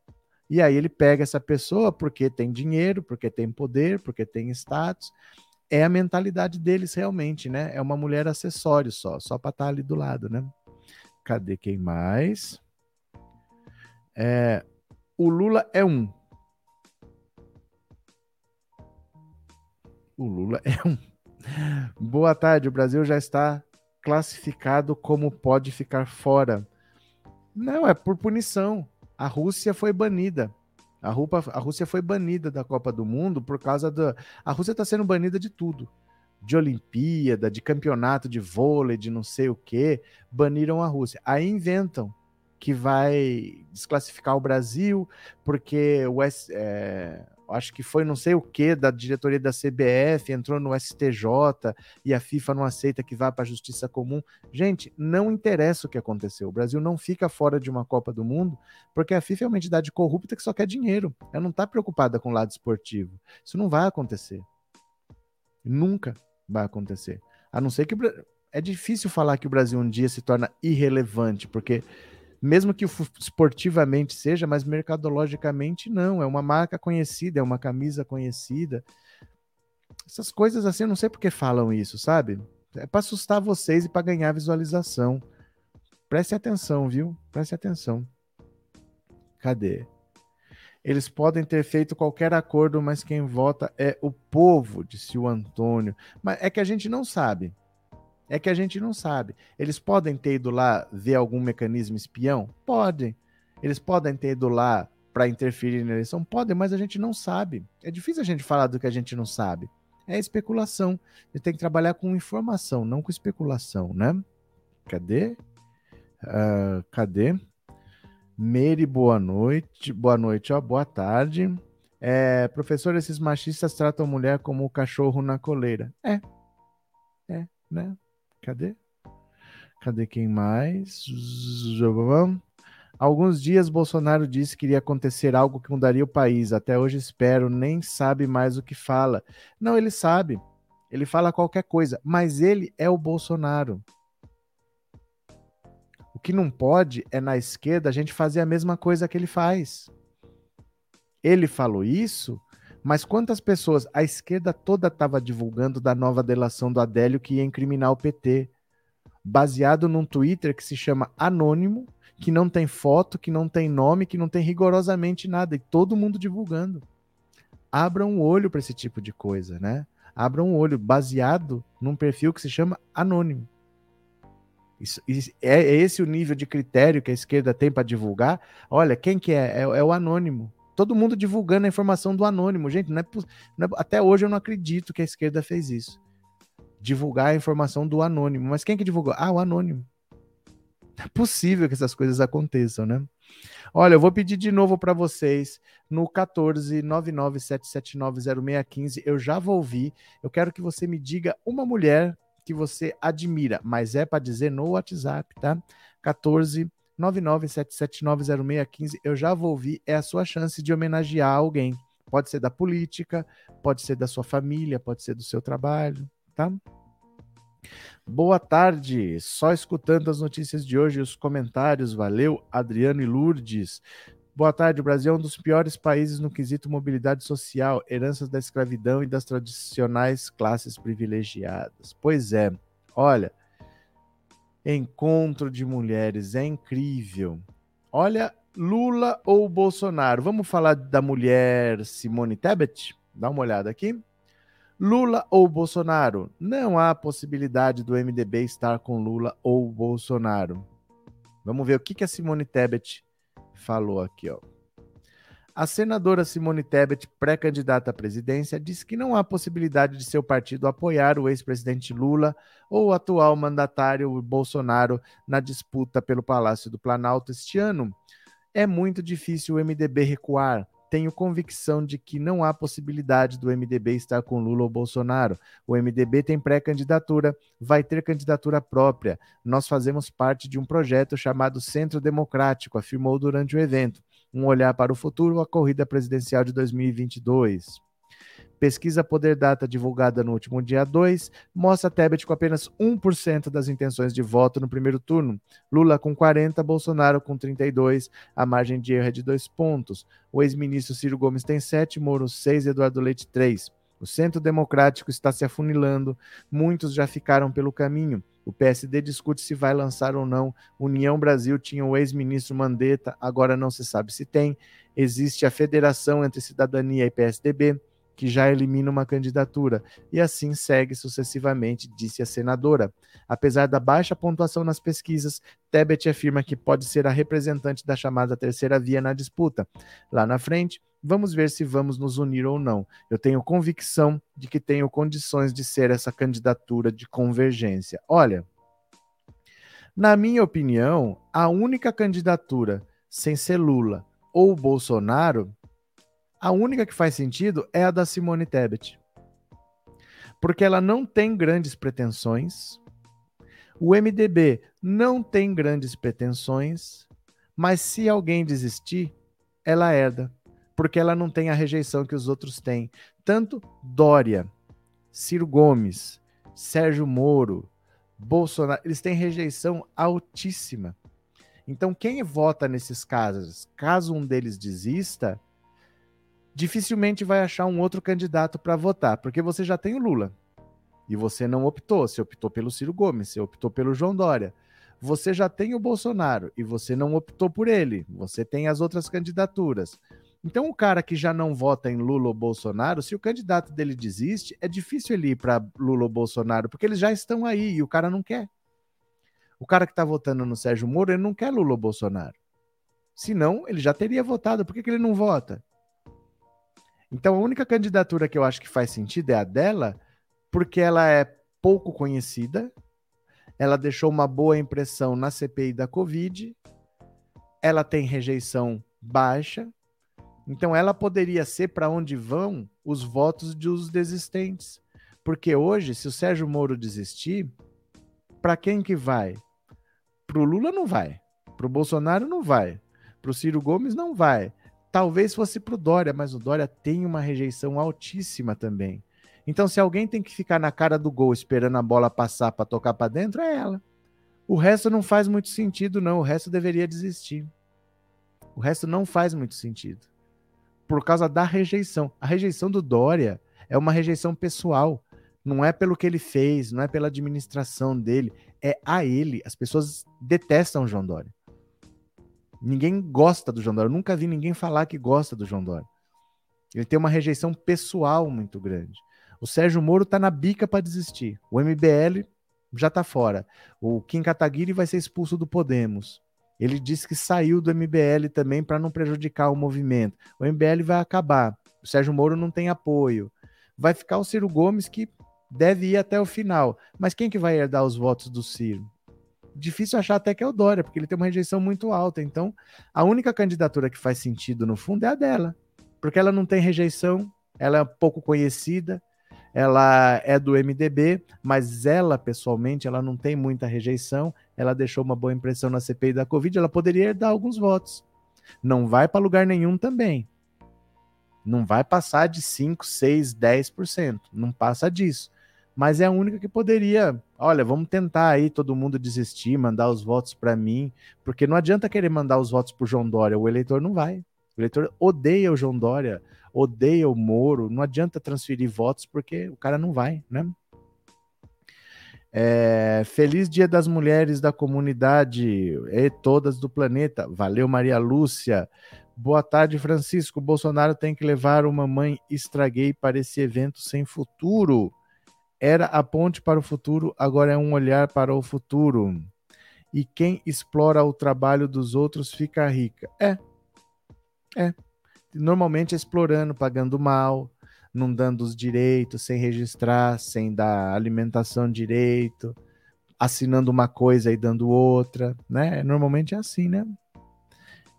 E aí ele pega essa pessoa porque tem dinheiro, porque tem poder, porque tem status. É a mentalidade deles realmente, né? É uma mulher acessório só, só para estar tá ali do lado, né? Cadê quem mais? É, o Lula é um. O Lula é um. <laughs> Boa tarde, o Brasil já está classificado como pode ficar fora. Não, é por punição a Rússia foi banida. A, a Rússia foi banida da Copa do Mundo por causa da. A Rússia está sendo banida de tudo. De Olimpíada, de campeonato de vôlei, de não sei o quê. Baniram a Rússia. Aí inventam que vai desclassificar o Brasil, porque o, é, acho que foi não sei o que da diretoria da CBF, entrou no STJ e a FIFA não aceita que vá para a justiça comum. Gente, não interessa o que aconteceu. O Brasil não fica fora de uma Copa do Mundo porque a FIFA é uma entidade corrupta que só quer dinheiro. Ela não está preocupada com o lado esportivo. Isso não vai acontecer. Nunca vai acontecer. A não ser que é difícil falar que o Brasil um dia se torna irrelevante, porque mesmo que esportivamente seja, mas mercadologicamente não. É uma marca conhecida, é uma camisa conhecida. Essas coisas assim, eu não sei por que falam isso, sabe? É para assustar vocês e para ganhar visualização. Preste atenção, viu? Preste atenção. Cadê? Eles podem ter feito qualquer acordo, mas quem vota é o povo, disse o Antônio. Mas é que a gente não sabe. É que a gente não sabe. Eles podem ter ido lá ver algum mecanismo espião? Podem. Eles podem ter ido lá para interferir na eleição? Podem, mas a gente não sabe. É difícil a gente falar do que a gente não sabe. É especulação. Ele tem que trabalhar com informação, não com especulação, né? Cadê? Uh, cadê? Meire, boa noite. Boa noite, ó. Boa tarde. É, professor, esses machistas tratam mulher como o cachorro na coleira. É. É, né? Cadê? Cadê quem mais? Alguns dias Bolsonaro disse que iria acontecer algo que mudaria o país. Até hoje espero, nem sabe mais o que fala. Não, ele sabe. Ele fala qualquer coisa, mas ele é o Bolsonaro. O que não pode é na esquerda a gente fazer a mesma coisa que ele faz. Ele falou isso mas quantas pessoas a esquerda toda estava divulgando da nova delação do Adélio que ia incriminar o PT, baseado num Twitter que se chama Anônimo, que não tem foto, que não tem nome, que não tem rigorosamente nada, e todo mundo divulgando. Abram um olho para esse tipo de coisa, né? Abram um olho baseado num perfil que se chama Anônimo. Isso, é, é esse o nível de critério que a esquerda tem para divulgar? Olha, quem que é? é? É o Anônimo todo mundo divulgando a informação do anônimo. Gente, não é, não é, até hoje eu não acredito que a esquerda fez isso. Divulgar a informação do anônimo. Mas quem que divulgou? Ah, o anônimo. É possível que essas coisas aconteçam, né? Olha, eu vou pedir de novo para vocês no 14 997790615. Eu já vou ouvir. Eu quero que você me diga uma mulher que você admira, mas é para dizer no WhatsApp, tá? 14 997790615. Eu já vou ouvir, é a sua chance de homenagear alguém. Pode ser da política, pode ser da sua família, pode ser do seu trabalho, tá? Boa tarde, só escutando as notícias de hoje e os comentários. Valeu, Adriano e Lourdes. Boa tarde, o Brasil é um dos piores países no quesito mobilidade social, heranças da escravidão e das tradicionais classes privilegiadas. Pois é, olha, encontro de mulheres, é incrível. Olha, Lula ou Bolsonaro? Vamos falar da mulher Simone Tebet? Dá uma olhada aqui. Lula ou Bolsonaro? Não há possibilidade do MDB estar com Lula ou Bolsonaro. Vamos ver o que, que a Simone Tebet falou aqui, ó. A senadora Simone Tebet, pré-candidata à presidência, disse que não há possibilidade de seu partido apoiar o ex-presidente Lula ou o atual mandatário Bolsonaro na disputa pelo Palácio do Planalto este ano. É muito difícil o MDB recuar. tenho convicção de que não há possibilidade do MDB estar com Lula ou Bolsonaro. O MDB tem pré-candidatura, vai ter candidatura própria. Nós fazemos parte de um projeto chamado Centro Democrático, afirmou durante o evento. Um olhar para o futuro, a corrida presidencial de 2022. Pesquisa Poder Data divulgada no último dia 2 mostra Tebet com apenas 1% das intenções de voto no primeiro turno. Lula com 40, Bolsonaro com 32, a margem de erro é de dois pontos. O ex-ministro Ciro Gomes tem 7, Moro 6, Eduardo Leite 3. O centro democrático está se afunilando, muitos já ficaram pelo caminho. O PSD discute se vai lançar ou não. União Brasil tinha o ex-ministro Mandetta, agora não se sabe se tem. Existe a federação entre cidadania e PSDB que já elimina uma candidatura, e assim segue sucessivamente, disse a senadora. Apesar da baixa pontuação nas pesquisas, Tebet afirma que pode ser a representante da chamada terceira via na disputa. Lá na frente, vamos ver se vamos nos unir ou não. Eu tenho convicção de que tenho condições de ser essa candidatura de convergência. Olha, na minha opinião, a única candidatura sem ser Lula ou Bolsonaro a única que faz sentido é a da Simone Tebet. Porque ela não tem grandes pretensões. O MDB não tem grandes pretensões, mas se alguém desistir, ela herda, porque ela não tem a rejeição que os outros têm. Tanto Dória, Ciro Gomes, Sérgio Moro, Bolsonaro, eles têm rejeição altíssima. Então, quem vota nesses casos, caso um deles desista, dificilmente vai achar um outro candidato para votar, porque você já tem o Lula. E você não optou, você optou pelo Ciro Gomes, você optou pelo João Dória. Você já tem o Bolsonaro e você não optou por ele. Você tem as outras candidaturas. Então, o cara que já não vota em Lula ou Bolsonaro, se o candidato dele desiste, é difícil ele ir para Lula ou Bolsonaro, porque eles já estão aí e o cara não quer. O cara que está votando no Sérgio Moro, ele não quer Lula ou Bolsonaro. Senão, ele já teria votado. Por que, que ele não vota? Então, a única candidatura que eu acho que faz sentido é a dela, porque ela é pouco conhecida, ela deixou uma boa impressão na CPI da Covid, ela tem rejeição baixa, então ela poderia ser para onde vão os votos dos desistentes. Porque hoje, se o Sérgio Moro desistir, para quem que vai? Para o Lula não vai, para o Bolsonaro não vai, para o Ciro Gomes não vai, Talvez fosse para o Dória, mas o Dória tem uma rejeição altíssima também. Então, se alguém tem que ficar na cara do gol esperando a bola passar para tocar para dentro, é ela. O resto não faz muito sentido, não. O resto deveria desistir. O resto não faz muito sentido. Por causa da rejeição. A rejeição do Dória é uma rejeição pessoal. Não é pelo que ele fez, não é pela administração dele, é a ele. As pessoas detestam o João Dória. Ninguém gosta do João Dória. Eu nunca vi ninguém falar que gosta do João Dória. Ele tem uma rejeição pessoal muito grande. O Sérgio Moro está na bica para desistir. O MBL já está fora. O Kim Kataguiri vai ser expulso do Podemos. Ele disse que saiu do MBL também para não prejudicar o movimento. O MBL vai acabar. O Sérgio Moro não tem apoio. Vai ficar o Ciro Gomes que deve ir até o final. Mas quem que vai herdar os votos do Ciro? difícil achar até que é o Dória, porque ele tem uma rejeição muito alta. Então, a única candidatura que faz sentido no fundo é a dela, porque ela não tem rejeição, ela é pouco conhecida, ela é do MDB, mas ela pessoalmente ela não tem muita rejeição, ela deixou uma boa impressão na CPI da Covid, ela poderia dar alguns votos. Não vai para lugar nenhum também. Não vai passar de 5, 6, 10%. Não passa disso mas é a única que poderia. Olha, vamos tentar aí todo mundo desistir, mandar os votos para mim, porque não adianta querer mandar os votos para João Dória, o eleitor não vai. O eleitor odeia o João Dória, odeia o Moro, não adianta transferir votos porque o cara não vai, né? É, feliz Dia das Mulheres da comunidade e todas do planeta. Valeu, Maria Lúcia. Boa tarde, Francisco. Bolsonaro tem que levar uma mãe estraguei para esse evento sem futuro. Era a ponte para o futuro, agora é um olhar para o futuro. E quem explora o trabalho dos outros fica rica. É. É. Normalmente explorando, pagando mal, não dando os direitos, sem registrar, sem dar alimentação direito, assinando uma coisa e dando outra, né? Normalmente é assim, né?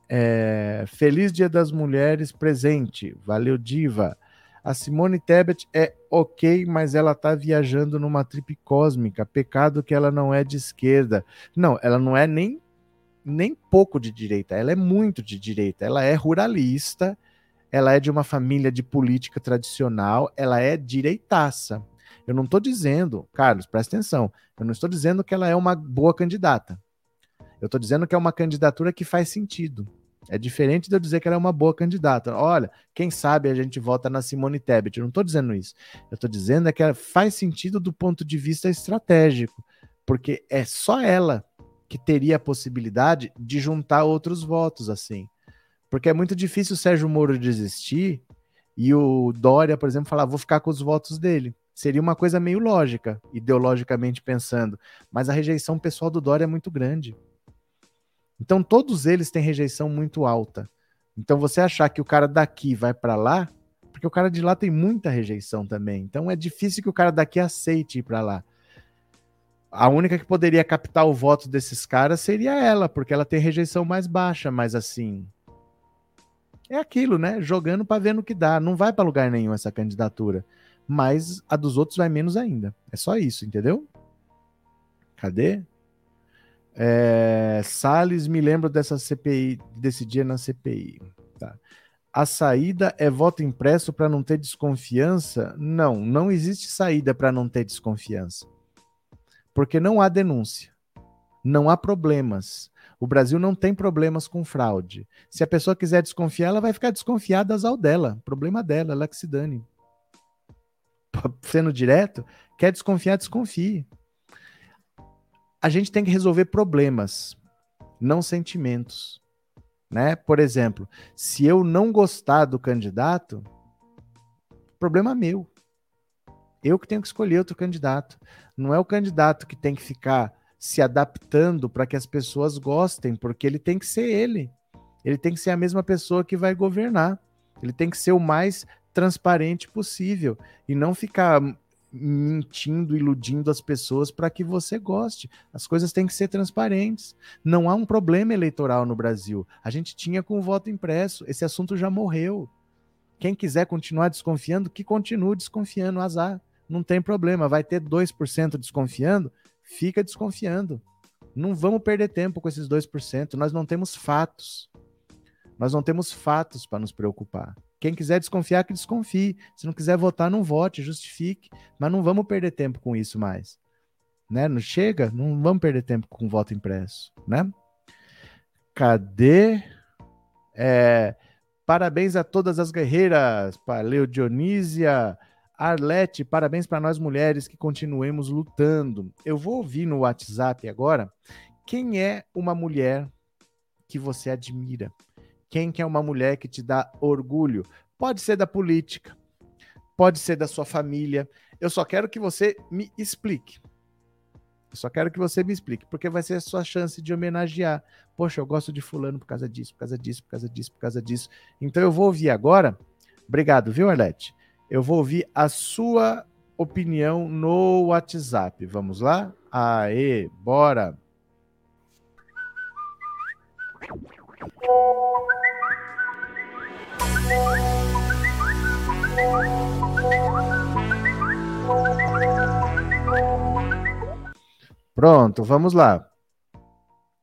É, Feliz Dia das Mulheres presente. Valeu, Diva. A Simone Tebet é ok, mas ela tá viajando numa trip cósmica. Pecado que ela não é de esquerda. Não, ela não é nem, nem pouco de direita. Ela é muito de direita. Ela é ruralista. Ela é de uma família de política tradicional. Ela é direitaça. Eu não estou dizendo, Carlos, presta atenção. Eu não estou dizendo que ela é uma boa candidata. Eu estou dizendo que é uma candidatura que faz sentido. É diferente de eu dizer que ela é uma boa candidata. Olha, quem sabe a gente vota na Simone Tebet. Eu não estou dizendo isso. Eu estou dizendo é que ela faz sentido do ponto de vista estratégico, porque é só ela que teria a possibilidade de juntar outros votos assim. Porque é muito difícil o Sérgio Moro desistir e o Dória, por exemplo, falar, vou ficar com os votos dele. Seria uma coisa meio lógica, ideologicamente pensando. Mas a rejeição pessoal do Dória é muito grande. Então todos eles têm rejeição muito alta. Então você achar que o cara daqui vai para lá, porque o cara de lá tem muita rejeição também. Então é difícil que o cara daqui aceite ir para lá. A única que poderia captar o voto desses caras seria ela, porque ela tem rejeição mais baixa, mas assim, é aquilo, né? Jogando para ver no que dá. Não vai para lugar nenhum essa candidatura. Mas a dos outros vai menos ainda. É só isso, entendeu? Cadê? É, Salles, me lembro dessa CPI, desse dia na CPI. Tá. A saída é voto impresso para não ter desconfiança? Não, não existe saída para não ter desconfiança. Porque não há denúncia. Não há problemas. O Brasil não tem problemas com fraude. Se a pessoa quiser desconfiar, ela vai ficar desconfiada azal dela. Problema dela, ela que se dane. Sendo direto, quer desconfiar, desconfie a gente tem que resolver problemas, não sentimentos. Né? Por exemplo, se eu não gostar do candidato, problema meu. Eu que tenho que escolher outro candidato. Não é o candidato que tem que ficar se adaptando para que as pessoas gostem, porque ele tem que ser ele. Ele tem que ser a mesma pessoa que vai governar. Ele tem que ser o mais transparente possível e não ficar mentindo, iludindo as pessoas para que você goste. As coisas têm que ser transparentes. Não há um problema eleitoral no Brasil. A gente tinha com o voto impresso. Esse assunto já morreu. Quem quiser continuar desconfiando, que continue desconfiando, azar. Não tem problema. Vai ter 2% desconfiando, fica desconfiando. Não vamos perder tempo com esses 2%. Nós não temos fatos. Nós não temos fatos para nos preocupar. Quem quiser desconfiar, que desconfie. Se não quiser votar, não vote, justifique. Mas não vamos perder tempo com isso mais. Né? Não chega? Não vamos perder tempo com voto impresso, né? Cadê? É, parabéns a todas as guerreiras, Paleu Dionísia, Arlete, parabéns para nós mulheres que continuemos lutando. Eu vou ouvir no WhatsApp agora quem é uma mulher que você admira quem que é uma mulher que te dá orgulho? Pode ser da política, pode ser da sua família. Eu só quero que você me explique. Eu só quero que você me explique, porque vai ser a sua chance de homenagear. Poxa, eu gosto de fulano por causa disso, por causa disso, por causa disso, por causa disso. Então eu vou ouvir agora. Obrigado, viu, Arlete? Eu vou ouvir a sua opinião no WhatsApp. Vamos lá? Aê, bora! Pronto, vamos lá.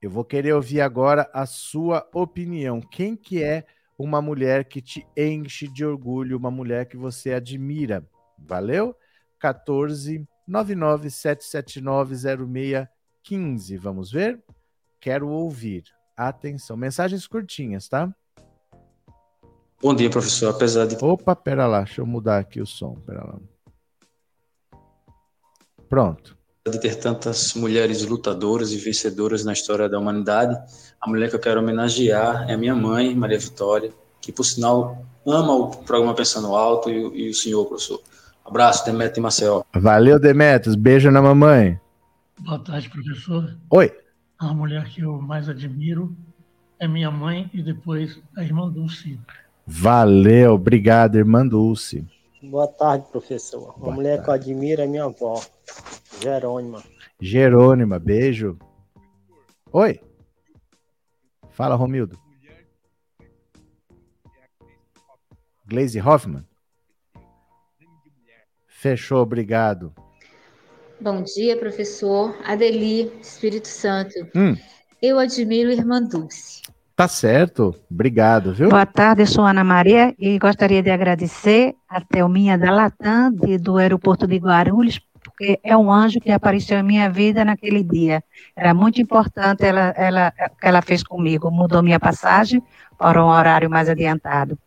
Eu vou querer ouvir agora a sua opinião. Quem que é uma mulher que te enche de orgulho, uma mulher que você admira? Valeu? 14 997790615. Vamos ver? Quero ouvir. Atenção, mensagens curtinhas, tá? Bom dia, professor. Apesar de. Opa, pera lá, deixa eu mudar aqui o som. Pera lá. Pronto. De ter tantas mulheres lutadoras e vencedoras na história da humanidade, a mulher que eu quero homenagear é a minha mãe, Maria Vitória, que, por sinal, ama o programa Pensando Alto e, e o senhor, professor. Abraço, Demetrio e Marcel. Valeu, Demetrios. Beijo na mamãe. Boa tarde, professor. Oi. A mulher que eu mais admiro é minha mãe e depois a irmã Dulce. Valeu, obrigado, irmã Dulce. Boa tarde, professor. Boa Uma mulher tarde. que eu admiro é minha avó, Jerônima. Jerônima, beijo. Oi. Fala, Romildo. Glaze Hoffman? Fechou, obrigado. Bom dia, professor. Adeli, Espírito Santo. Hum. Eu admiro Irmã Dulce. Tá certo, obrigado, viu? Boa tarde, eu sou Ana Maria e gostaria de agradecer a Thelminha da Latam, de, do aeroporto de Guarulhos, porque é um anjo que apareceu em minha vida naquele dia. Era muito importante ela, ela, o que ela fez comigo, mudou minha passagem para um horário mais adiantado.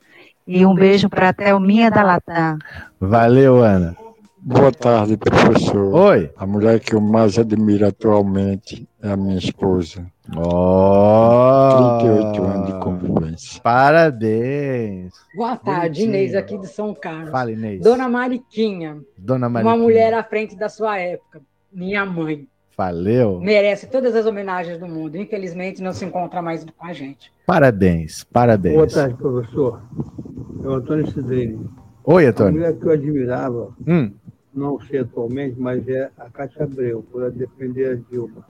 E um beijo para a Thelminha da Latam. Valeu, Ana. Boa tarde, professor. Oi. A mulher que eu mais admiro atualmente é a minha esposa. Oh, 38 anos de convivência. Parabéns. Boa tarde, Bonitinho. Inês, aqui de São Carlos. Fala, Inês. Dona Mariquinha, Dona Maria. uma mulher à frente da sua época. Minha mãe. Valeu. Merece todas as homenagens do mundo. Infelizmente, não se encontra mais com a gente. Parabéns, parabéns. Boa tarde, professor. É o Antônio Cidreira. Oi, A Antônio. mulher que eu admirava, Hum, não sei atualmente, mas é a Cátia Abreu, por defender a Dilma.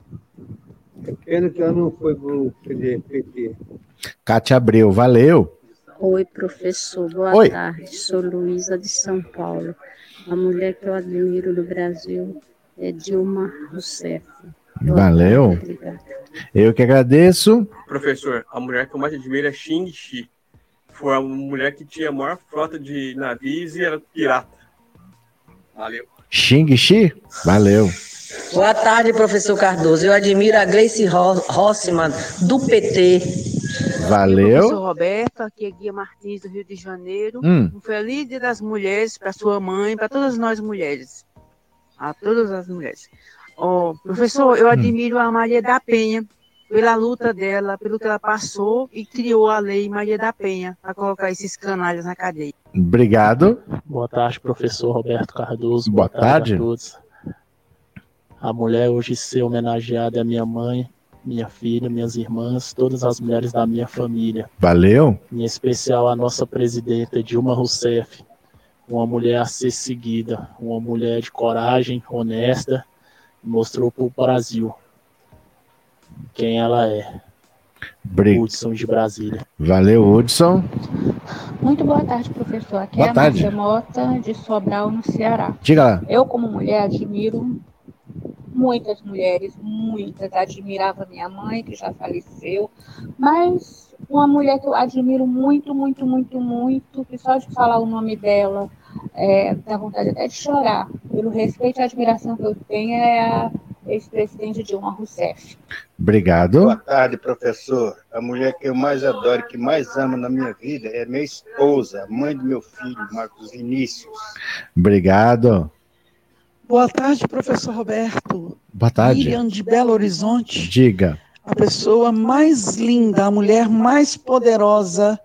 É pena que ela não foi para o PT. Cátia Abreu, valeu. Oi, professor. Boa Oi. tarde. Sou Luísa de São Paulo. A mulher que eu admiro do Brasil é Dilma Rousseff. Boa Valeu. tarde, obrigada. Eu que agradeço. Professor, a mulher que eu mais admiro é Xing Shi. Foi a mulher que tinha a maior frota de navios e era pirata. Valeu. Xing Xi, valeu. Boa tarde, professor Cardoso. Eu admiro a Gleice Ro- Rossmann, do PT. Valeu. Professor Roberto, aqui é Guia Martins, do Rio de Janeiro. Hum. Um feliz dia das mulheres para sua mãe, para todas nós mulheres. A todas as mulheres. Ó, professor, eu admiro a Maria da Penha pela luta dela, pelo que ela passou e criou a lei Maria da Penha para colocar esses canalhas na cadeia. Obrigado. Boa tarde, professor Roberto Cardoso. Boa tarde. a todos. A mulher hoje ser homenageada é a minha mãe, minha filha, minhas irmãs, todas as mulheres da minha família. Valeu. Em especial a nossa presidenta Dilma Rousseff, uma mulher a ser seguida, uma mulher de coragem, honesta, mostrou para o Brasil quem ela é. Hudson de Brasília. Valeu, Hudson. Muito boa tarde, professor. Aqui Boa é a tarde. Márcia Mota, de Sobral, no Ceará. Diga lá. Eu, como mulher, admiro muitas mulheres, muitas. Admirava minha mãe, que já faleceu, mas uma mulher que eu admiro muito, muito, muito, muito, que só de falar o nome dela é, dá vontade até de chorar. Pelo respeito e admiração que eu tenho, é a ex-presidente Dilma Rousseff. Obrigado. Boa tarde, professor. A mulher que eu mais adoro, que mais amo na minha vida é minha esposa, mãe do meu filho, Marcos Vinícius. Obrigado. Boa tarde, professor Roberto. Boa tarde. Miriam de Belo Horizonte, Diga. a pessoa mais linda, a mulher mais poderosa,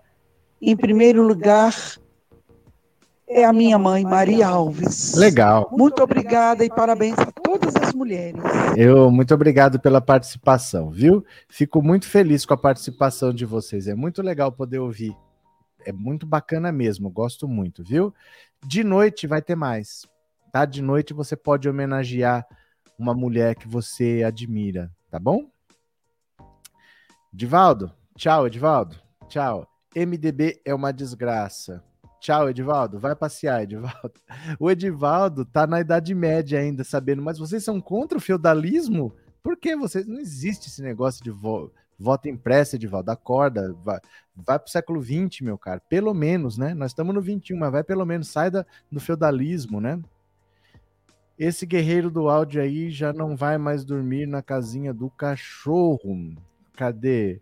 em primeiro lugar, é a minha mãe, Maria Alves. Legal. Muito obrigada e parabéns a todas as mulheres. Eu muito obrigado pela participação, viu? Fico muito feliz com a participação de vocês. É muito legal poder ouvir. É muito bacana mesmo, gosto muito, viu? De noite vai ter mais. Tá? De noite você pode homenagear uma mulher que você admira, tá bom? Divaldo, tchau, Edivaldo. Tchau. MDB é uma desgraça. Tchau, Edivaldo. Vai passear, Edivaldo. <laughs> O Edivaldo tá na Idade Média ainda, sabendo, mas vocês são contra o feudalismo? Por que vocês. Não existe esse negócio de vo... voto impresso, Edivaldo. Acorda, vai, vai pro século XX, meu cara. Pelo menos, né? Nós estamos no XXI, mas vai pelo menos, sai da, do feudalismo, né? Esse guerreiro do áudio aí já não vai mais dormir na casinha do cachorro. Cadê?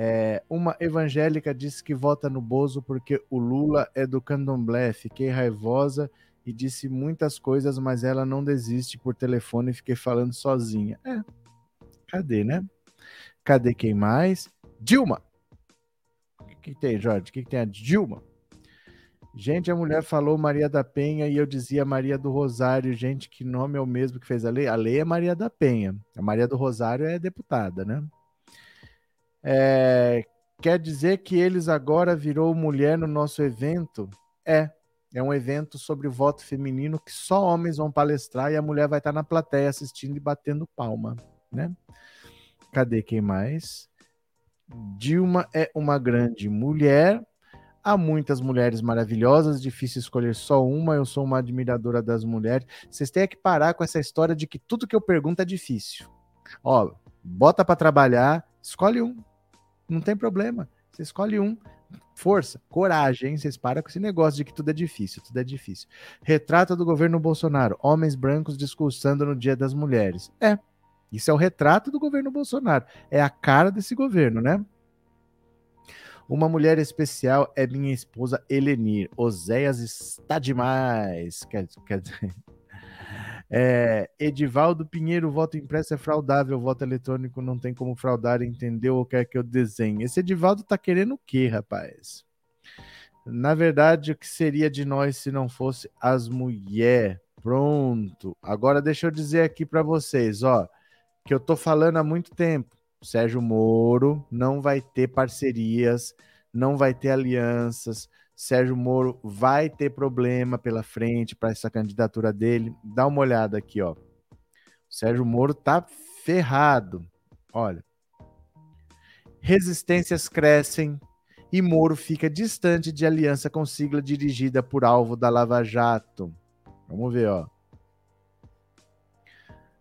É, uma evangélica disse que vota no Bozo porque o Lula é do candomblé. Fiquei raivosa e disse muitas coisas, mas ela não desiste por telefone e fiquei falando sozinha. É. Cadê, né? Cadê quem mais? Dilma! O que, que tem, Jorge? O que, que tem a Dilma? Gente, a mulher falou Maria da Penha e eu dizia Maria do Rosário. Gente, que nome é o mesmo que fez a lei? A lei é Maria da Penha. A Maria do Rosário é deputada, né? É, quer dizer que eles agora virou mulher no nosso evento? É. É um evento sobre voto feminino que só homens vão palestrar e a mulher vai estar na plateia assistindo e batendo palma, né? Cadê quem mais? Dilma é uma grande mulher. Há muitas mulheres maravilhosas, difícil escolher só uma. Eu sou uma admiradora das mulheres. Vocês têm que parar com essa história de que tudo que eu pergunto é difícil. Ó, bota para trabalhar, escolhe um. Não tem problema. Você escolhe um. Força, coragem? Vocês param com esse negócio de que tudo é difícil, tudo é difícil. Retrato do governo Bolsonaro: homens brancos discursando no Dia das Mulheres. É, isso é o retrato do governo Bolsonaro. É a cara desse governo, né? Uma mulher especial é minha esposa Elenir. Oséias está demais. Quer, quer dizer. É, Edivaldo Pinheiro, voto impresso é fraudável, voto eletrônico não tem como fraudar, entendeu? Ou quer que eu desenhe? Esse Edivaldo tá querendo o quê, rapaz? Na verdade, o que seria de nós se não fosse as mulheres? Pronto. Agora deixa eu dizer aqui para vocês, ó, que eu tô falando há muito tempo. Sérgio Moro não vai ter parcerias, não vai ter alianças. Sérgio Moro vai ter problema pela frente para essa candidatura dele. Dá uma olhada aqui, ó. O Sérgio Moro tá ferrado. Olha. Resistências crescem e Moro fica distante de aliança com sigla dirigida por alvo da Lava Jato. Vamos ver, ó.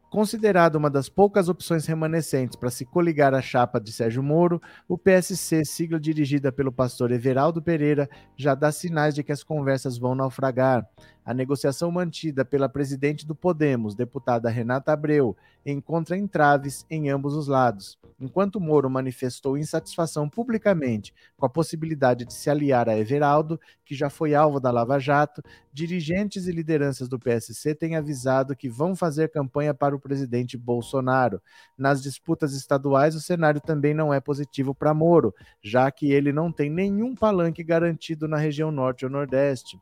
Considerado uma das poucas opções remanescentes para se coligar à chapa de Sérgio Moro, o PSC, sigla dirigida pelo pastor Everaldo Pereira, já dá sinais de que as conversas vão naufragar. A negociação mantida pela presidente do Podemos, deputada Renata Abreu, encontra entraves em ambos os lados. Enquanto Moro manifestou insatisfação publicamente com a possibilidade de se aliar a Everaldo, que já foi alvo da Lava Jato, dirigentes e lideranças do PSC têm avisado que vão fazer campanha para o presidente Bolsonaro. Nas disputas estaduais, o cenário também não é positivo para Moro, já que ele não tem nenhum palanque garantido na região norte ou nordeste.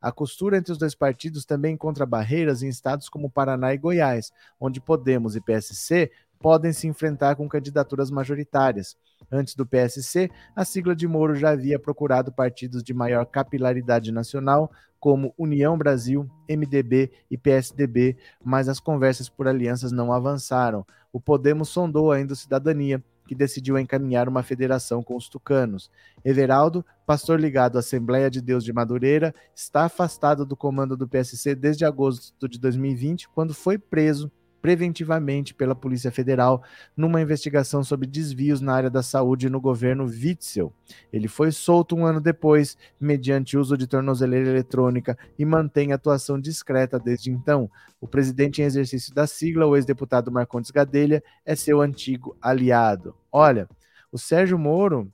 A costura entre os dois partidos também encontra barreiras em estados como Paraná e Goiás, onde Podemos e PSC podem se enfrentar com candidaturas majoritárias. Antes do PSC, a sigla de Moro já havia procurado partidos de maior capilaridade nacional, como União Brasil, MDB e PSDB, mas as conversas por alianças não avançaram. O Podemos sondou ainda o Cidadania, que decidiu encaminhar uma federação com os tucanos. Everaldo, pastor ligado à Assembleia de Deus de Madureira, está afastado do comando do PSC desde agosto de 2020, quando foi preso preventivamente pela Polícia Federal numa investigação sobre desvios na área da saúde no governo Witzel. Ele foi solto um ano depois, mediante uso de tornozeleira eletrônica e mantém atuação discreta desde então. O presidente em exercício da sigla, o ex-deputado Marcondes Gadelha, é seu antigo aliado. Olha, o Sérgio Moro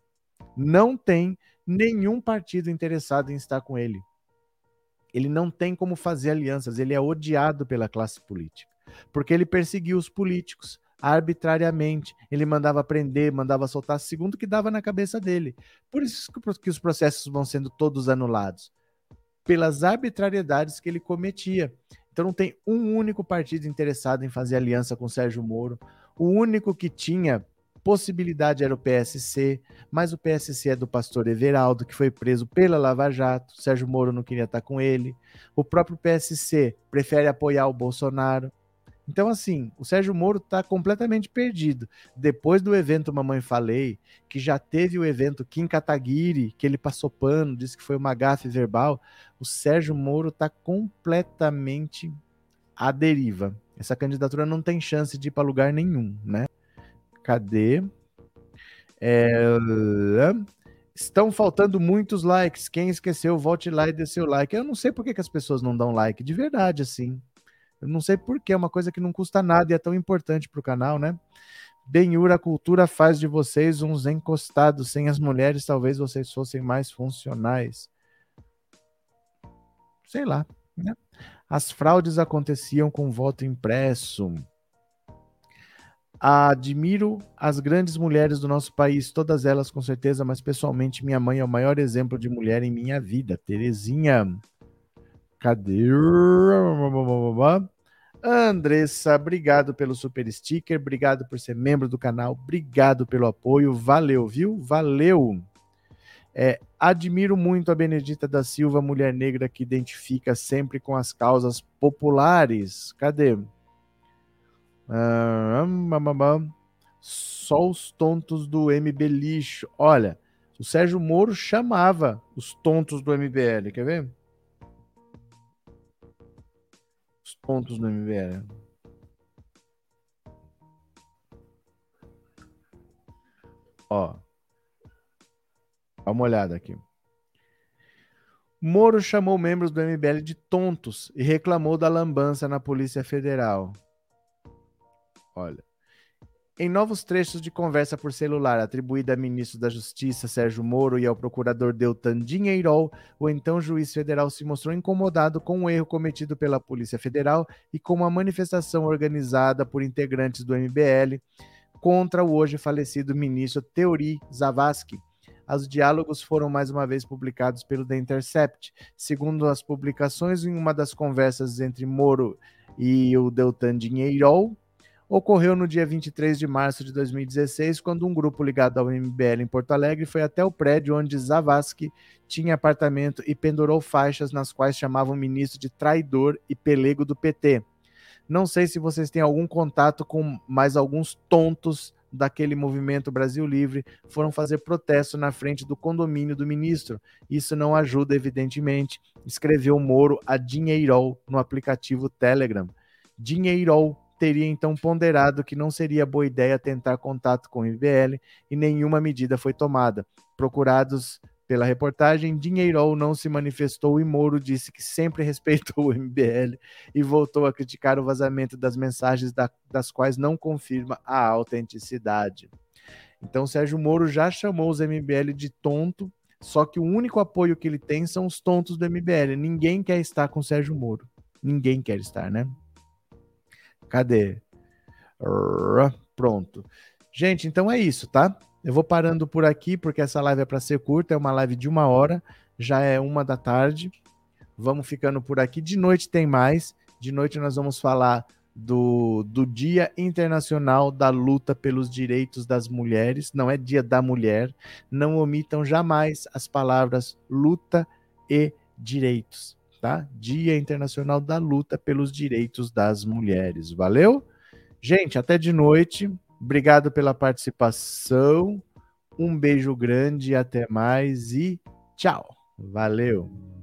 não tem nenhum partido interessado em estar com ele. Ele não tem como fazer alianças, ele é odiado pela classe política porque ele perseguiu os políticos arbitrariamente. Ele mandava prender, mandava soltar, segundo que dava na cabeça dele. Por isso que os processos vão sendo todos anulados pelas arbitrariedades que ele cometia. Então não tem um único partido interessado em fazer aliança com Sérgio Moro. O único que tinha possibilidade era o PSC, mas o PSC é do pastor Everaldo, que foi preso pela Lava Jato. Sérgio Moro não queria estar com ele. O próprio PSC prefere apoiar o Bolsonaro. Então, assim, o Sérgio Moro está completamente perdido. Depois do evento Mamãe Falei, que já teve o evento Kim Kataguiri, que ele passou pano, disse que foi uma gafe verbal, o Sérgio Moro está completamente à deriva. Essa candidatura não tem chance de ir para lugar nenhum, né? Cadê? É... Estão faltando muitos likes. Quem esqueceu, volte lá e dê seu like. Eu não sei por que, que as pessoas não dão like, de verdade, assim. Eu não sei porquê, é uma coisa que não custa nada e é tão importante para o canal, né? Benhura, a cultura faz de vocês uns encostados. Sem as mulheres, talvez vocês fossem mais funcionais. Sei lá, né? As fraudes aconteciam com voto impresso. Admiro as grandes mulheres do nosso país, todas elas com certeza, mas pessoalmente minha mãe é o maior exemplo de mulher em minha vida. Terezinha. Cadê? Andressa, obrigado pelo super sticker, obrigado por ser membro do canal, obrigado pelo apoio, valeu, viu? Valeu! É, admiro muito a Benedita da Silva, mulher negra que identifica sempre com as causas populares. Cadê? Ah, só os tontos do MB Lixo. Olha, O Sérgio Moro chamava os tontos do MBL, quer ver? Os tontos do MBL. Ó. Dá uma olhada aqui. Moro chamou membros do MBL de tontos e reclamou da lambança na Polícia Federal. Olha. Em novos trechos de conversa por celular atribuída a ministro da Justiça Sérgio Moro e ao procurador Deltan Dinheirol, o então juiz federal se mostrou incomodado com o erro cometido pela Polícia Federal e com uma manifestação organizada por integrantes do MBL contra o hoje falecido ministro Teori Zavascki. Os diálogos foram mais uma vez publicados pelo The Intercept. Segundo as publicações, em uma das conversas entre Moro e o Deltan Dinheirol, ocorreu no dia 23 de março de 2016, quando um grupo ligado ao MBL em Porto Alegre foi até o prédio onde Zavascki tinha apartamento e pendurou faixas nas quais chamava o ministro de traidor e pelego do PT. Não sei se vocês têm algum contato com mais alguns tontos daquele movimento Brasil Livre foram fazer protesto na frente do condomínio do ministro. Isso não ajuda, evidentemente, escreveu Moro a Dinheirol no aplicativo Telegram. Dinheirol teria então ponderado que não seria boa ideia tentar contato com o MBL e nenhuma medida foi tomada. Procurados pela reportagem, Dinheirol não se manifestou e Moro disse que sempre <laughs> respeitou o MBL e voltou a criticar o vazamento das mensagens da, das quais não confirma a autenticidade. Então, Sérgio Moro já chamou os MBL de tonto, só que o único apoio que ele tem são os tontos do MBL. Ninguém quer estar com Sérgio Moro. Ninguém quer estar, né? Cadê? Pronto. Gente, então é isso, tá? Eu vou parando por aqui, porque essa live é para ser curta, é uma live de uma hora, já é uma da tarde. Vamos ficando por aqui. De noite tem mais. De noite nós vamos falar do, do Dia Internacional da Luta pelos Direitos das Mulheres. Não é Dia da Mulher. Não omitam jamais as palavras luta e direitos tá? Dia Internacional da Luta pelos Direitos das Mulheres. Valeu? Gente, até de noite. Obrigado pela participação. Um beijo grande, até mais e tchau. Valeu.